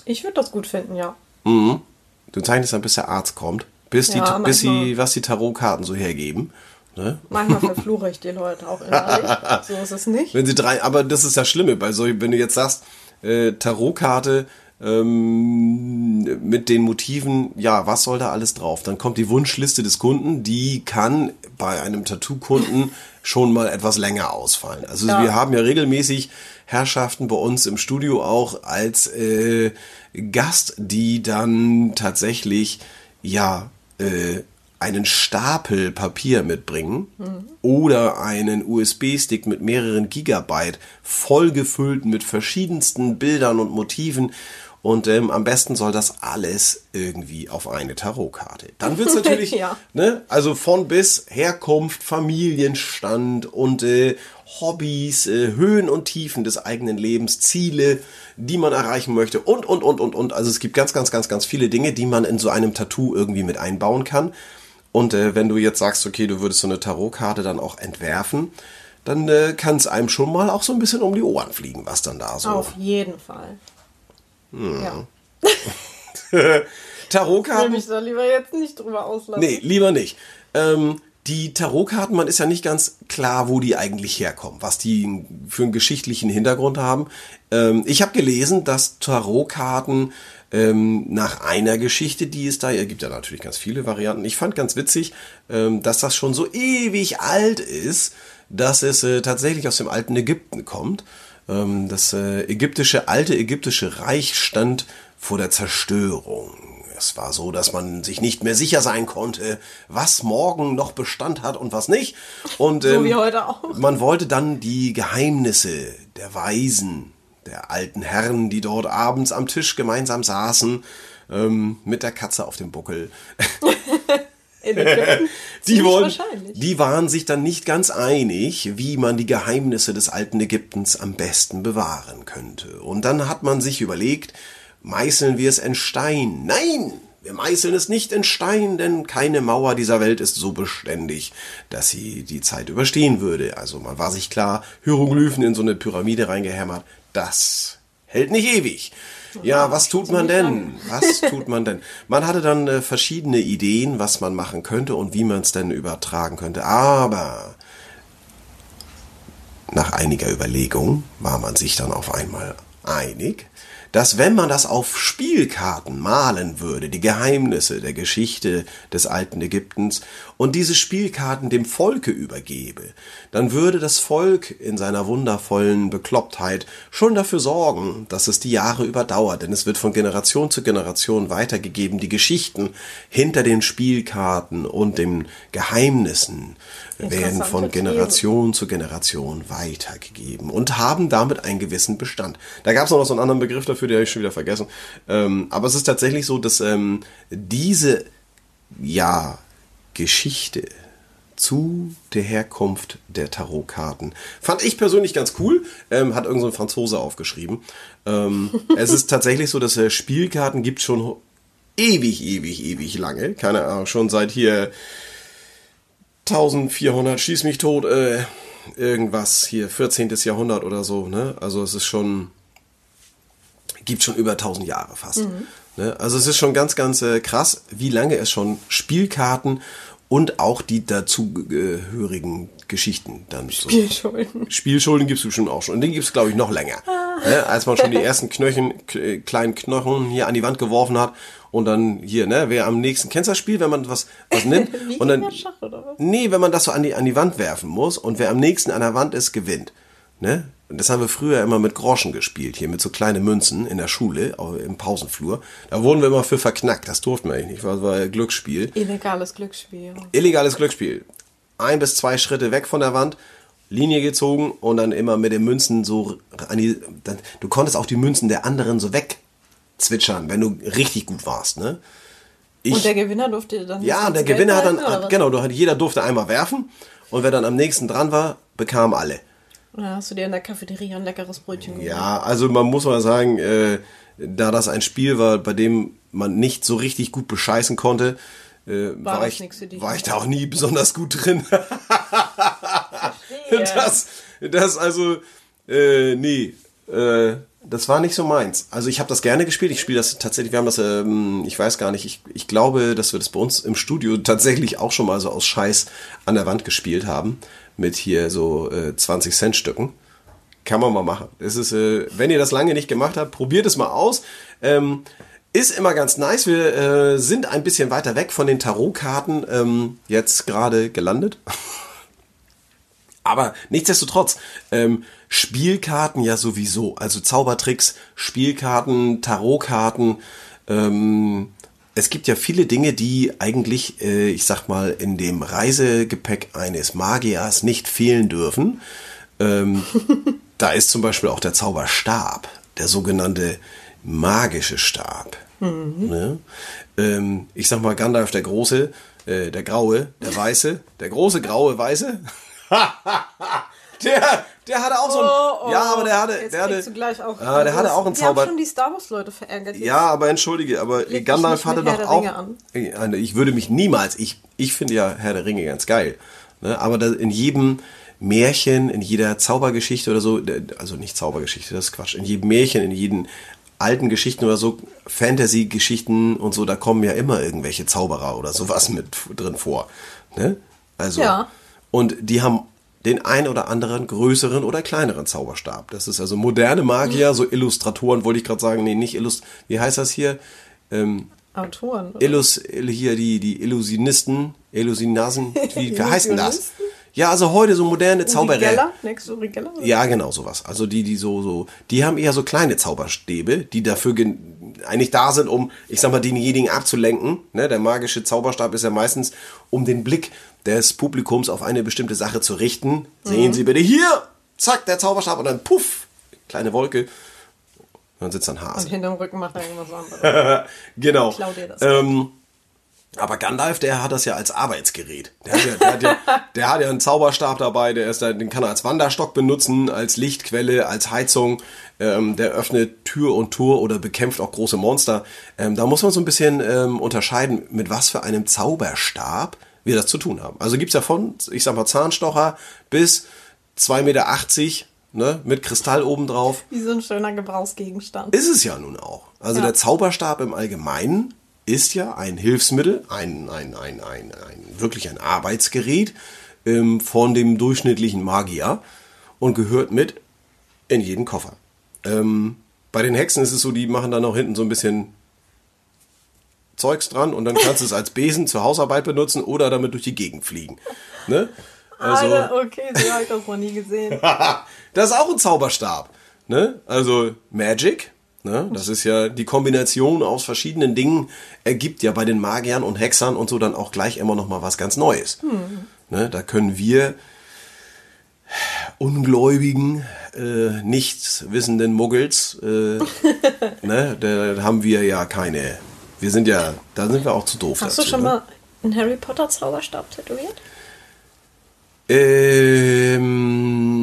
Ich würde das gut finden, ja. Du zeichnest dann, bis der Arzt kommt, bis, die, Ja, bis sie, manchmal. was die Tarotkarten so hergeben. Ne? Manchmal verfluche ich die Leute auch innerlich. So ist es nicht. Wenn sie drei, aber das ist das Schlimme bei so, wenn du jetzt sagst, äh, Tarotkarte ähm, mit den Motiven, ja, was soll da alles drauf? Dann kommt die Wunschliste des Kunden, die kann bei einem Tattoo-Kunden schon mal etwas länger ausfallen. Also Ja. wir haben ja regelmäßig Herrschaften bei uns im Studio auch als äh, Gast, die dann tatsächlich ja äh, einen Stapel Papier mitbringen oder einen USB-Stick mit mehreren Gigabyte vollgefüllt mit verschiedensten Bildern und Motiven und ähm, am besten soll das alles irgendwie auf eine Tarotkarte. Dann wird's natürlich, Ja. ne, also von bis Herkunft, Familienstand und äh, Hobbys, äh, Höhen und Tiefen des eigenen Lebens, Ziele, die man erreichen möchte und, und, und, und, und. Also es gibt ganz, ganz, ganz, ganz viele Dinge, die man in so einem Tattoo irgendwie mit einbauen kann. Und äh, wenn du jetzt sagst, okay, du würdest so eine Tarotkarte dann auch entwerfen, dann äh, kann es einem schon mal auch so ein bisschen um die Ohren fliegen, was dann da so. Auf jeden Fall. Hm. Ja. Ich will Tarotkarten mich da lieber jetzt nicht drüber auslassen. Nee, lieber nicht. Ähm, die Tarotkarten, man ist ja nicht ganz klar, wo die eigentlich herkommen, was die für einen geschichtlichen Hintergrund haben. Ähm, ich habe gelesen, dass Tarotkarten ähm, nach einer Geschichte, die es da, es gibt ja natürlich ganz viele Varianten. Ich fand ganz witzig, ähm, dass das schon so ewig alt ist, dass es äh, tatsächlich aus dem alten Ägypten kommt. Ähm, das äh, ägyptische, alte ägyptische Reich stand vor der Zerstörung. Es war so, dass man sich nicht mehr sicher sein konnte, was morgen noch Bestand hat und was nicht. Und So ähm, wie heute auch. man wollte dann die Geheimnisse der Weisen, der alten Herren, die dort abends am Tisch gemeinsam saßen, ähm, mit der Katze auf dem Buckel. Die, wollen, die waren sich dann nicht ganz einig, wie man die Geheimnisse des alten Ägyptens am besten bewahren könnte. Und dann hat man sich überlegt, meißeln wir es in Stein? Nein! Wir meißeln es nicht in Stein, denn keine Mauer dieser Welt ist so beständig, dass sie die Zeit überstehen würde. Also man war sich klar, Hieroglyphen in so eine Pyramide reingehämmert, das hält nicht ewig. Ja, was tut man denn? Was tut man denn? Man hatte dann äh, verschiedene Ideen, was man machen könnte und wie man es denn übertragen könnte. Aber nach einiger Überlegung war man sich dann auf einmal einig, dass wenn man das auf Spielkarten malen würde, die Geheimnisse der Geschichte des alten Ägyptens, und diese Spielkarten dem Volke übergebe, dann würde das Volk in seiner wundervollen Beklopptheit schon dafür sorgen, dass es die Jahre überdauert, denn es wird von Generation zu Generation weitergegeben, die Geschichten hinter den Spielkarten und den Geheimnissen werden von Generation zu Generation weitergegeben und haben damit einen gewissen Bestand. Da gab es noch so einen anderen Begriff dafür, den habe ich schon wieder vergessen. Ähm, aber es ist tatsächlich so, dass ähm, diese ja Geschichte zu der Herkunft der Tarotkarten. Fand ich persönlich ganz cool. Ähm, hat irgend so ein Franzose aufgeschrieben. Ähm, es ist tatsächlich so, dass äh, Spielkarten gibt schon ewig, ewig, ewig lange. Keine Ahnung, schon seit hier 1400, schieß mich tot, äh, irgendwas hier, 14. Jahrhundert oder so, ne? Also es ist schon, gibt schon über 1000 Jahre fast. Ne? Also es ist schon ganz, ganz äh, krass, wie lange es schon Spielkarten und auch die dazugehörigen Geschichten dann so. Spielschulden. Spielschulden gibt's bestimmt auch schon. Und den gibt's glaube ich, noch länger. Ne? Als man schon die ersten Knöchen, kleinen Knochen hier an die Wand geworfen hat und dann hier, ne, wer am nächsten, kennst du das Spiel, wenn man was, was nimmt Wie und dann, Kinderschach oder was? nee, wenn man das so an die, an die Wand werfen muss und wer am nächsten an der Wand ist, gewinnt. Ne? Und das haben wir früher immer mit Groschen gespielt, hier mit so kleinen Münzen in der Schule, im Pausenflur. Da wurden wir immer für verknackt, das durften wir eigentlich nicht, weil es war Glücksspiel Illegales Glücksspiel. illegales Glücksspiel. Ein bis zwei Schritte weg von der Wand, Linie gezogen und dann immer mit den Münzen so an die. Dann, du konntest auch die Münzen der anderen so wegzwitschern, wenn du richtig gut warst, ne? Ich, Und der Gewinner durfte dann. ja, das der Geld Gewinner hat dann, genau, jeder durfte einmal werfen und wer dann am nächsten dran war, bekam alle. Dann hast du dir in der Cafeteria ein leckeres Brötchen geholt. Ja, also man muss mal sagen, äh, da das ein Spiel war, bei dem man nicht so richtig gut bescheißen konnte, äh, war, das ich, war ich da auch nie besonders gut drin. Das, das also, äh, nee, äh, das war nicht so meins. Also ich habe das gerne gespielt. Ich spiele das tatsächlich, wir haben das, ähm, ich weiß gar nicht, ich, ich glaube, dass wir das bei uns im Studio tatsächlich auch schon mal so aus Scheiß an der Wand gespielt haben. Mit hier so äh, 20 Cent Stücken. Kann man mal machen. Es ist, äh, wenn ihr das lange nicht gemacht habt, probiert es mal aus. Ähm, ist immer ganz nice. Wir äh, sind ein bisschen weiter weg von den Tarotkarten ähm, jetzt gerade gelandet. Aber nichtsdestotrotz, ähm, Spielkarten ja sowieso. Also Zaubertricks, Spielkarten, Tarotkarten. Ähm, es gibt ja viele Dinge, die eigentlich, äh, ich sag mal, in dem Reisegepäck eines Magiers nicht fehlen dürfen. Ähm, da ist zum Beispiel auch der Zauberstab, der sogenannte magische Stab. Ne? Ähm, ich sag mal, Gandalf der Große, äh, der Graue, der Weiße, der große Graue Weiße. der, der hatte auch so ein. Oh, oh. ja, aber der hatte. Jetzt der hatte kriegst du gleich auch. Ja, der hatte auch einen Zauber. schon die Star Wars Leute verärgert. Ja, aber entschuldige, aber dich Gandalf nicht hatte mit doch Herr der auch. Ringe an. Ja, Ich würde mich niemals, ich, ich finde ja Herr der Ringe ganz geil. Ne? Aber in jedem Märchen, in jeder Zaubergeschichte oder so, also nicht Zaubergeschichte, das ist Quatsch, in jedem Märchen, in jeden alten Geschichten oder so, Fantasy-Geschichten und so, da kommen ja immer irgendwelche Zauberer oder sowas mit drin vor. Ne? Also, Ja. und die haben den ein oder anderen größeren oder kleineren Zauberstab. Das ist also moderne Magier, so Illustratoren, wollte ich gerade sagen, nee, nicht Illust, wie heißt das hier? Ähm, Autoren. oder? Illus, hier die, die Illusionisten, Illusinasen, wie, wie heißt denn das? Ja, also heute so moderne Zauberer. Next oder? Ja, genau sowas. Also die, die so, so, die haben eher so kleine Zauberstäbe, die dafür gen- eigentlich da sind, um, ich sag mal, denjenigen abzulenken. Ne? Der magische Zauberstab ist ja meistens, um den Blick des Publikums auf eine bestimmte Sache zu richten. Sehen Sie bitte hier, zack, der Zauberstab und dann puff, kleine Wolke. Und dann sitzt ein Hase. Und hinterm Rücken macht er irgendwas anderes. genau. Klau dir das. Ähm, aber Gandalf, der hat das ja als Arbeitsgerät. Der hat ja, der hat ja, der hat ja einen Zauberstab dabei, der ist den kann er als Wanderstock benutzen, als Lichtquelle, als Heizung. Ähm, der öffnet Tür und Tor oder bekämpft auch große Monster. Ähm, da muss man so ein bisschen ähm, unterscheiden, mit was für einem Zauberstab wir das zu tun haben. Also gibt's ja von, ich sag mal, Zahnstocher bis 2,80 Meter, ne, mit Kristall obendrauf. Wie so ein schöner Gebrauchsgegenstand. Ist es ja nun auch. Also Ja. der Zauberstab im Allgemeinen ist ja ein Hilfsmittel, ein, ein, ein, ein, ein wirklich ein Arbeitsgerät ähm, von dem durchschnittlichen Magier und gehört mit in jeden Koffer. Ähm, bei den Hexen ist es so, die machen dann noch hinten so ein bisschen Zeugs dran und dann kannst du es als Besen zur Hausarbeit benutzen oder damit durch die Gegend fliegen. Ne? Also, Alter, okay, so habe ich das noch nie gesehen. das ist auch ein Zauberstab. Ne? Also Magic, ne? das ist ja die Kombination aus verschiedenen Dingen, ergibt ja bei den Magiern und Hexern und so dann auch gleich immer noch mal was ganz Neues. Ne? Da können wir ungläubigen, äh, nichts wissenden Muggels, äh, ne? da haben wir ja keine. Wir sind ja, da sind wir auch zu doof Hast du dazu. schon ne? mal einen Harry Potter Zauberstab tätowiert?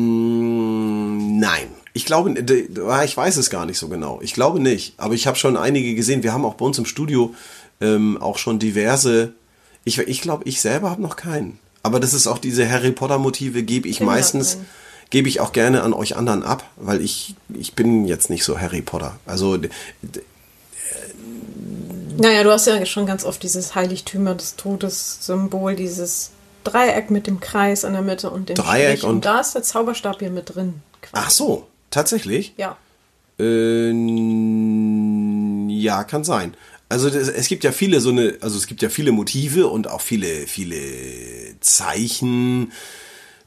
Ähm, nein. Ich glaube, d- ich weiß es gar nicht so genau. Ich glaube nicht. Aber ich habe schon einige gesehen. Wir haben auch bei uns im Studio ähm, auch schon diverse. Ich, ich glaube, ich selber habe noch keinen. Aber das ist auch diese Harry Potter Motive gebe ich Kinder meistens gebe ich auch gerne an euch anderen ab, weil ich ich bin jetzt nicht so Harry Potter. Also Naja, du hast ja schon ganz oft dieses Heiligtümer des Todes Symbol, dieses Dreieck mit dem Kreis in der Mitte und dem Dreieck Strich. und- und da ist der Zauberstab hier mit drin. quasi. ach so, tatsächlich? Ja. Äh, ja, kann sein. Also das, es gibt ja viele so eine, also es gibt ja viele Motive und auch viele, viele Zeichen,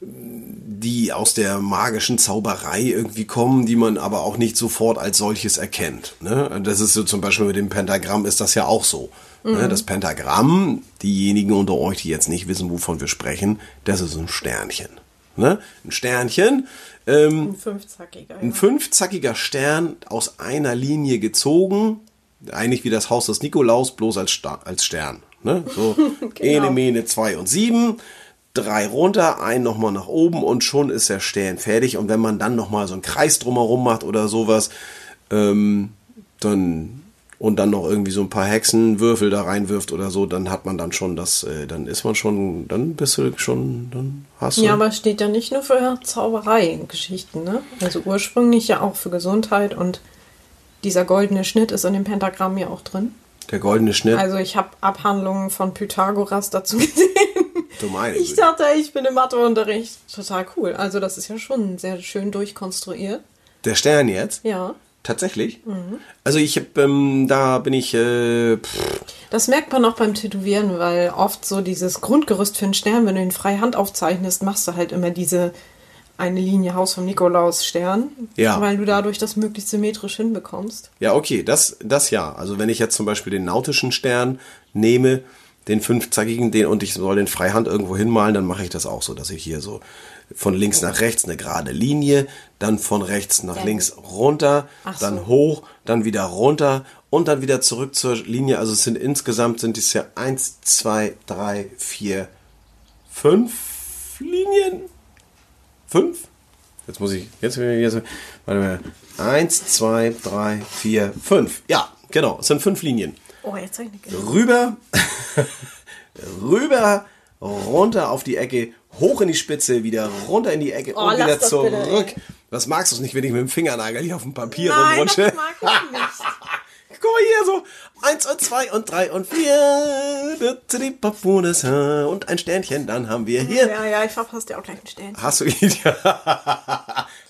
die aus der magischen Zauberei irgendwie kommen, die man aber auch nicht sofort als solches erkennt. Ne? Das ist so zum Beispiel mit dem Pentagramm ist das ja auch so. Ne? Das Pentagramm, diejenigen unter euch, die jetzt nicht wissen, wovon wir sprechen, das ist ein Sternchen. Ne? Ein Sternchen. Ähm, Ein fünfzackiger. ein Ja. fünfzackiger Stern aus einer Linie gezogen, eigentlich wie das Haus des Nikolaus, bloß als, Sta als Stern. Ne? So, ene, mene, zwei und sieben, drei runter, ein nochmal nach oben und schon ist der Stern fertig. Und wenn man dann nochmal so einen Kreis drumherum macht oder sowas, ähm, dann und dann noch irgendwie so ein paar Hexenwürfel da reinwirft oder so, dann hat man dann schon das, äh, dann ist man schon, dann bist du schon, dann hast du. Ja, aber es steht ja nicht nur für Zauberei-Geschichten, ne? Also ursprünglich ja auch für Gesundheit und dieser goldene Schnitt ist in dem Pentagramm ja auch drin. der goldene Schnitt, Also ich habe Abhandlungen von Pythagoras dazu gesehen. Du meine Ich dachte, ich bin im Matheunterricht. Total cool. Also das ist ja schon sehr schön durchkonstruiert. Der Stern jetzt? Ja. Tatsächlich? Also ich habe, ähm, da bin ich, äh, Das merkt man auch beim Tätowieren, weil oft so dieses Grundgerüst für einen Stern, wenn du ihn frei Hand aufzeichnest, machst du halt immer diese eine Linie Haus vom Nikolaus Stern, Ja. weil du dadurch das möglichst symmetrisch hinbekommst. ja okay, das, das ja. Also wenn ich jetzt zum Beispiel den nautischen Stern nehme, den fünfzackigen, den und ich soll den freihand irgendwo hinmalen, dann mache ich das auch so, dass ich hier so von links nach rechts eine gerade Linie, dann von rechts nach links runter, Ach dann so. hoch, dann wieder runter und dann wieder zurück zur Linie. Also es sind insgesamt sind es ja eins, zwei, drei, vier, fünf Linien. Fünf? Jetzt muss ich, jetzt, jetzt warte mal. Eins, zwei, drei, vier, fünf. Ja, genau, es sind fünf Linien. Oh, jetzt zeig ich eine Rüber, rüber, runter auf die Ecke, hoch in die Spitze, wieder runter in die Ecke Oh, und wieder zurück. bitte. Was magst du nicht, wenn ich mit dem Fingernagel hier auf dem Papier Nein, rumrutsche? das mag ich nicht. Guck mal hier so Eins und zwei und drei und vier. Und ein Sternchen, dann haben wir hier. Ja, ja, ich verpasste ja auch gleich ein Sternchen. Hast du ihn?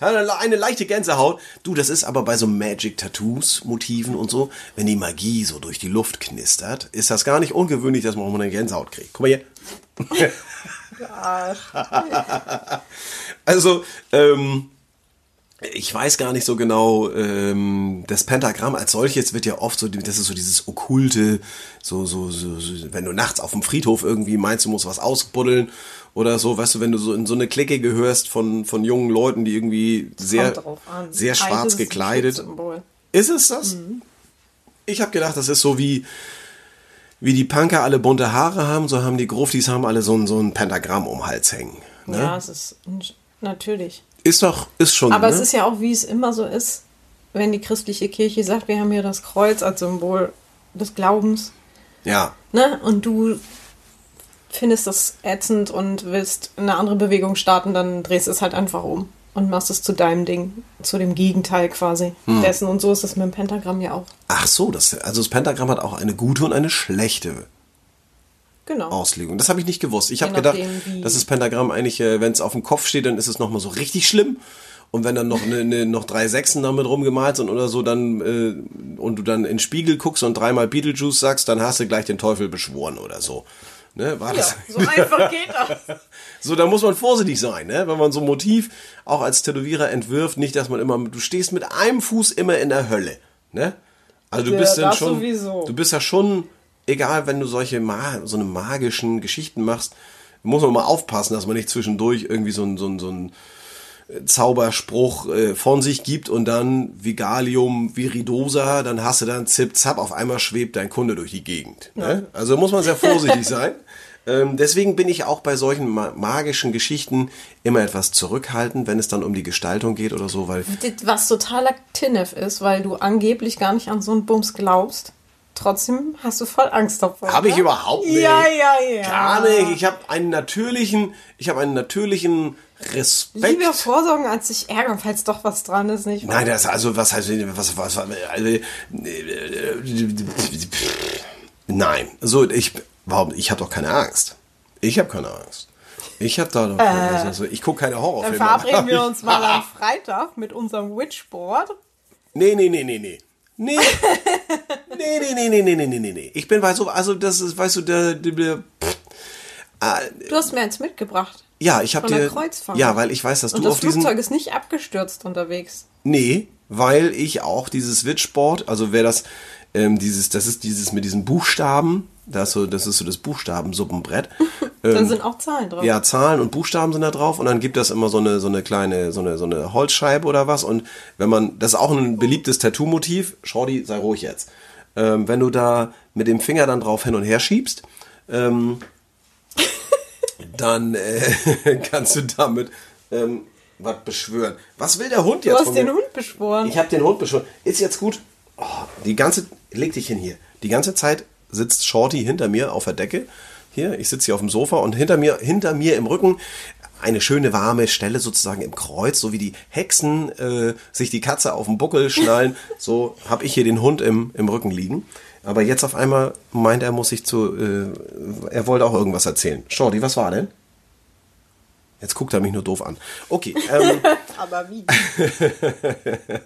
eine leichte Gänsehaut. Du, das ist aber bei so Magic-Tattoos, Motiven und so, wenn die Magie so durch die Luft knistert, ist das gar nicht ungewöhnlich, dass man auch mal eine Gänsehaut kriegt. Guck mal hier. also, ähm, ich weiß gar nicht so genau, ähm, das Pentagramm als solches wird ja oft so, das ist so dieses okkulte, so, so, so, so wenn du nachts auf dem Friedhof irgendwie meinst, du musst was ausbuddeln oder so, weißt du, wenn du so in so eine Clique gehörst von, von jungen Leuten, die irgendwie sehr, sehr schwarz gekleidet. Ist es das? Mhm. Ich habe gedacht, das ist so wie, wie die Punker alle bunte Haare haben, so haben die Gruftis haben alle so ein, so ein Pentagramm um den Hals hängen. Ne? Ja, es ist natürlich. Ist doch, ist schon. Aber ne? es ist ja auch, wie es immer so ist, wenn die christliche Kirche sagt, wir haben hier das Kreuz als Symbol des Glaubens. Ja. Ne? Und du findest das ätzend und willst eine andere Bewegung starten, dann drehst du es halt einfach um und machst es zu deinem Ding, zu dem Gegenteil quasi hm. dessen. Und so ist es mit dem Pentagramm ja auch. Ach so, das, also das Pentagramm hat auch eine gute und eine schlechte genau. Auslegung. Das habe ich nicht gewusst. Ich habe gedacht, dass das Pentagramm eigentlich, äh, wenn es auf dem Kopf steht, dann ist es nochmal so richtig schlimm. Und wenn dann noch, ne, ne, noch drei Sechsen damit rumgemalt sind oder so, dann äh, und du dann in den Spiegel guckst und dreimal Beetlejuice sagst, dann hast du gleich den Teufel beschworen oder so. Ne, war das? Ja, so einfach geht das. so, da muss man vorsichtig sein, ne? wenn man so ein Motiv auch als Tätowierer entwirft, nicht, dass man immer, du stehst mit einem Fuß immer in der Hölle. Ne? Also du ja, bist dann schon, sowieso. du bist ja schon egal, wenn du solche so eine magischen Geschichten machst, muss man mal aufpassen, dass man nicht zwischendurch irgendwie so ein, so ein, so ein äh, Zauberspruch äh, von sich gibt und dann Vigalium viridosa, dann hast du dann zip zap, auf einmal schwebt dein Kunde durch die Gegend. Ne? Ja. Ne? Also muss man sehr vorsichtig sein. Ähm, deswegen bin ich auch bei solchen magischen Geschichten immer etwas zurückhaltend, wenn es dann um die Gestaltung geht oder so, weil. Was totaler Tinnef ist, weil du angeblich gar nicht an so einen Bums glaubst. Trotzdem hast du voll Angst davor. Habe ich überhaupt nicht. Ja, ja, ja. Gar nicht. Ich habe einen natürlichen, ich habe einen natürlichen Respekt. Lieber vorsorgen, als sich ärgern, falls doch was dran ist, nicht? Nein, das also was heißt was was, was also, Nein, so ich warum ich habe doch keine Angst. Ich habe keine Angst. Ich habe da doch, äh, also, ich gucke keine Horrorfilme. Dann verabreden wir uns mal am Freitag mit unserem Witchboard. Nee, nee, nee, nee, nee. Nee. nee, nee, nee, nee, nee, nee, nee, nee. Ich bin bei so, also das ist, weißt du, der, der, der pff, äh, Du hast mir eins mitgebracht. Ja, ich habe dir. Ja, weil ich weiß, dass Und du auf diesen. Das Flugzeug ist nicht abgestürzt unterwegs. Nee, weil ich auch dieses Witchboard, also wer das, ähm, dieses, das ist dieses mit diesen Buchstaben, das, so, das ist so das Buchstabensuppenbrett. dann ähm, sind auch Zahlen drauf. Ja, Zahlen und Buchstaben sind da drauf und dann gibt das immer so eine, so eine kleine, so eine, so eine Holzscheibe oder was. Und wenn man, das ist auch ein beliebtes Tattoo-Motiv, Shorty, sei ruhig jetzt. Ähm, wenn du da mit dem Finger dann drauf hin und her schiebst, ähm, dann äh, kannst du damit ähm, was beschwören. Was will der Hund jetzt? Du hast den Hund beschworen. Ich habe den Hund beschworen. Ist jetzt gut. Oh, die ganze, leg dich hin hier. Die ganze Zeit sitzt Shorty hinter mir auf der Decke. Hier, ich sitze hier auf dem Sofa und hinter mir, hinter mir im Rücken eine schöne warme Stelle sozusagen im Kreuz, so wie die Hexen äh, sich die Katze auf den Buckel schnallen, so habe ich hier den Hund im, im Rücken liegen. Aber jetzt auf einmal meint er, muss sich zu, äh, er wollte auch irgendwas erzählen. Shorty, was war denn? Jetzt guckt er mich nur doof an. Okay. Ähm, Aber wie?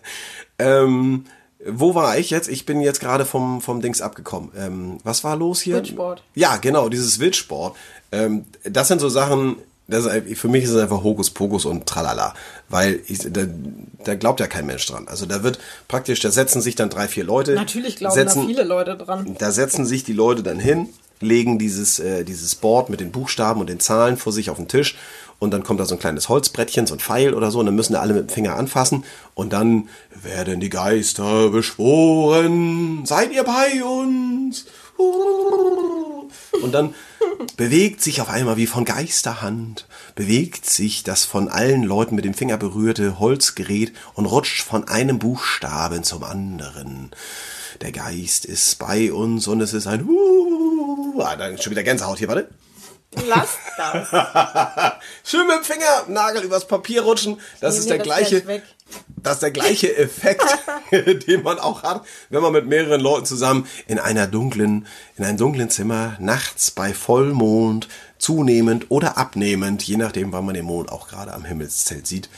ähm, wo war ich jetzt? Ich bin jetzt gerade vom, vom Dings abgekommen. Ähm, was war los hier? Wildsport. Ja, genau, dieses Wildsport. Ähm, das sind so Sachen, das ist, für mich ist es einfach Hokuspokus und Tralala. Weil ich, da, da glaubt ja kein Mensch dran. Also da wird praktisch, da setzen sich dann drei, vier Leute. Natürlich glauben setzen, da viele Leute dran. Da setzen sich die Leute dann hin, legen dieses, äh, dieses Board mit den Buchstaben und den Zahlen vor sich auf den Tisch und dann kommt da so ein kleines Holzbrettchen, so ein Pfeil oder so, und dann müssen da alle mit dem Finger anfassen und dann werden die Geister beschworen. Seid ihr bei uns? Und dann bewegt sich auf einmal wie von Geisterhand, bewegt sich das von allen Leuten mit dem Finger berührte Holzgerät und rutscht von einem Buchstaben zum anderen. Der Geist ist bei uns und es ist ein Ah, dann schon wieder Gänsehaut hier, warte. Lass das. Schön mit dem Finger, Nagel übers Papier rutschen. Das ist der das gleiche. das ist der gleiche Effekt, den man auch hat, wenn man mit mehreren Leuten zusammen in einer dunklen, in einem dunklen Zimmer nachts bei Vollmond zunehmend oder abnehmend, je nachdem, wann man den Mond auch gerade am Himmelszelt sieht,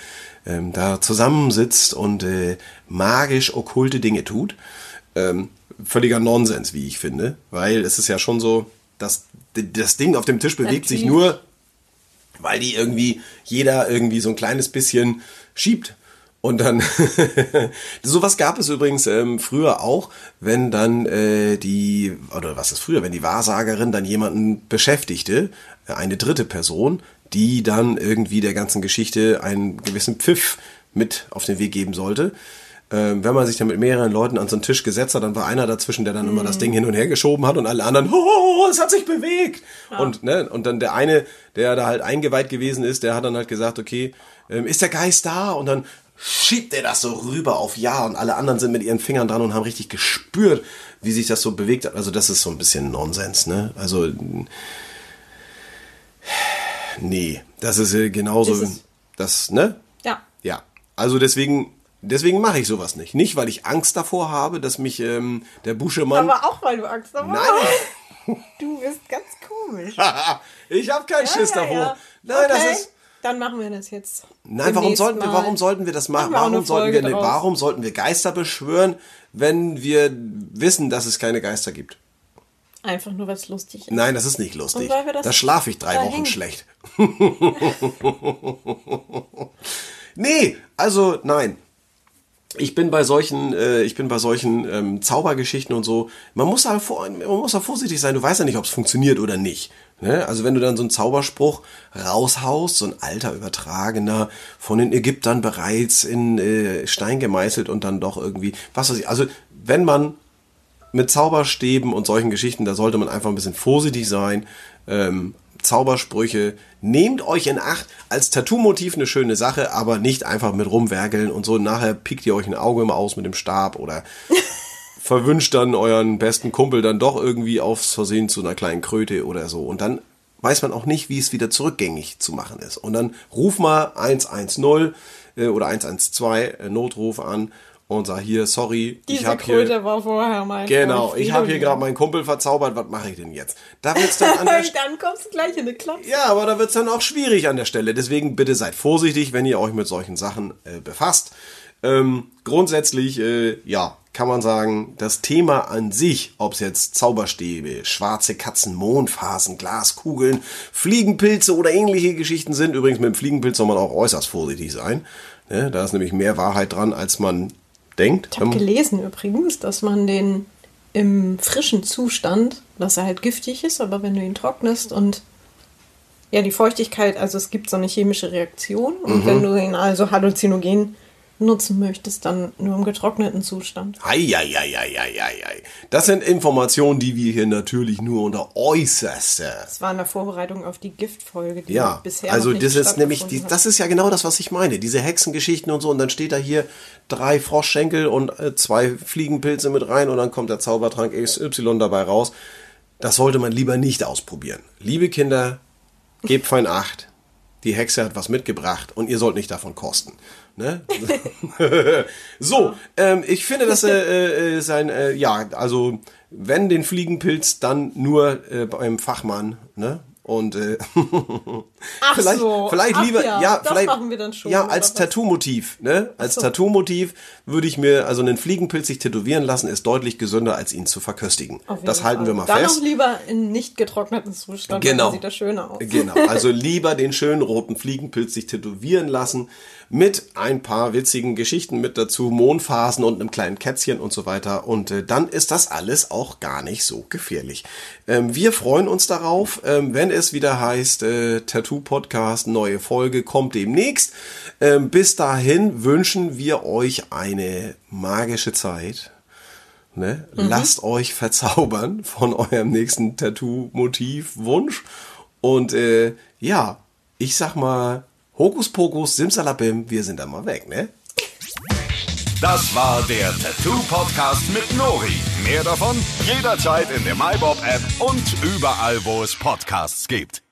ähm, da zusammensitzt und äh, magisch okkulte Dinge tut. Ähm, völliger Nonsens, wie ich finde, weil es ist ja schon so, dass das Ding auf dem Tisch bewegt sich nur, weil die irgendwie jeder irgendwie so ein kleines bisschen schiebt. Und dann, sowas gab es übrigens ähm, früher auch, wenn dann äh, die, oder was ist früher, wenn die Wahrsagerin dann jemanden beschäftigte, äh, eine dritte Person, die dann irgendwie der ganzen Geschichte einen gewissen Pfiff mit auf den Weg geben sollte. Ähm, wenn man sich dann mit mehreren Leuten an so einen Tisch gesetzt hat, dann war einer dazwischen, der dann immer das Ding hin und her geschoben hat und alle anderen, oh, es hat sich bewegt. Ja. Und, ne, und dann der eine, der da halt eingeweiht gewesen ist, der hat dann halt gesagt, okay, ähm, ist der Geist da? Und dann schiebt er das so rüber auf Ja und alle anderen sind mit ihren Fingern dran und haben richtig gespürt, wie sich das so bewegt hat. Also das ist so ein bisschen Nonsens, ne? Also nee, das ist äh, genauso ist das, ne? Ja. Ja. Also deswegen Deswegen mache ich sowas nicht. Nicht, weil ich Angst davor habe, dass mich ähm, der Buschemann. Aber auch, weil du Angst davor Nein. hast. Du bist ganz komisch. ich habe keinen Ja, Schiss ja, davor. ja. Nein, okay. das ist. Dann machen wir das jetzt. Nein, warum sollten, wir, warum sollten wir das machen? Warum sollten, wir, draus. warum sollten wir Geister beschwören, wenn wir wissen, dass es keine Geister gibt? Einfach nur, was lustig ist. Nein, das ist nicht lustig. Weil das da schlafe ich drei da Wochen schlecht. nee, also nein. Ich bin bei solchen, äh, ich bin bei solchen ähm, Zaubergeschichten und so. Man muss da vor, man muss da vorsichtig sein. Du weißt ja nicht, ob es funktioniert oder nicht. Ne? Also wenn du dann so einen Zauberspruch raushaust, so ein alter übertragener von den Ägyptern bereits in äh, Stein gemeißelt und dann doch irgendwie, was weiß ich. Also wenn man mit Zauberstäben und solchen Geschichten, da sollte man einfach ein bisschen vorsichtig sein. Ähm, Zaubersprüche, nehmt euch in Acht. Als Tattoo-Motiv eine schöne Sache, aber nicht einfach mit rumwerkeln und so. Nachher piekt ihr euch ein Auge immer aus mit dem Stab oder verwünscht dann euren besten Kumpel dann doch irgendwie aufs Versehen zu einer kleinen Kröte oder so. Und dann weiß man auch nicht, wie es wieder zurückgängig zu machen ist. Und dann ruf mal 110 äh, oder 112 äh, Notruf an und sag hier, sorry, ich Diese habe hier Kröte war vorher mein Genau, ich habe hier gerade meinen Kumpel verzaubert, was mache ich denn jetzt? Da wird's dann an der dann kommst du gleich in eine Klappe. Ja, aber da wird's dann auch schwierig an der Stelle. Deswegen bitte seid vorsichtig, wenn ihr euch mit solchen Sachen äh, befasst. Ähm, grundsätzlich, äh, ja, kann man sagen, das Thema an sich, ob es jetzt Zauberstäbe, schwarze Katzen, Mondphasen, Glaskugeln, Fliegenpilze oder ähnliche Geschichten sind. Übrigens mit dem Fliegenpilz soll man auch äußerst vorsichtig sein. Ne? Da ist nämlich mehr Wahrheit dran, als man denkt. Ich habe gelesen übrigens, dass man den im frischen Zustand, dass er halt giftig ist, aber wenn du ihn trocknest und ja, die Feuchtigkeit, also es gibt so eine chemische Reaktion und Mhm. wenn du ihn also halluzinogen nutzen möchtest, dann nur im getrockneten Zustand. Eieieiei. Das sind Informationen, die wir hier natürlich nur unter äußerster. Das war in der Vorbereitung auf die Giftfolge, die Ja, bisher also das ist nämlich, die, das ist ja genau das, was ich meine. Diese Hexengeschichten und so. Und dann steht da hier drei Froschschenkel und äh, zwei Fliegenpilze mit rein und dann kommt der Zaubertrank XY dabei raus. Das sollte man lieber nicht ausprobieren. Liebe Kinder, gebt fein Acht. Die Hexe hat was mitgebracht und ihr sollt nicht davon kosten. Ne? so, ähm, ich finde, dass äh, äh, sein, äh, ja, also wenn den Fliegenpilz, dann nur äh, beim Fachmann, ne? Und äh, Ach vielleicht, so, vielleicht ach lieber, ja, ja, vielleicht, machen wir dann schon, ja, als? Tattoo-Motiv, ne? Als so. Tattoo-Motiv würde ich mir, also einen Fliegenpilz sich tätowieren lassen, ist deutlich gesünder, als ihn zu verköstigen. Das halten Fall. wir mal Dann fest. auch lieber in nicht getrockneten Zustand, Genau. dann sieht das schöner aus. Genau, also lieber den schönen roten Fliegenpilz sich tätowieren lassen mit ein paar witzigen Geschichten mit dazu, Mondphasen und einem kleinen Kätzchen und so weiter. Und äh, dann ist das alles auch gar nicht so gefährlich. Ähm, wir freuen uns darauf, ähm, wenn es wieder heißt äh, Tattoo Podcast, neue Folge kommt demnächst. Ähm, bis dahin wünschen wir euch eine magische Zeit. Ne? Lasst euch verzaubern von eurem nächsten Tattoo-Motiv-Wunsch. Und äh, ja, ich sag mal, Hokus Pokus, Simsalabim, wir sind da mal weg, ne? Das war der Tattoo Podcast mit Nori. Mehr davon jederzeit in der MyBob App und überall, wo es Podcasts gibt.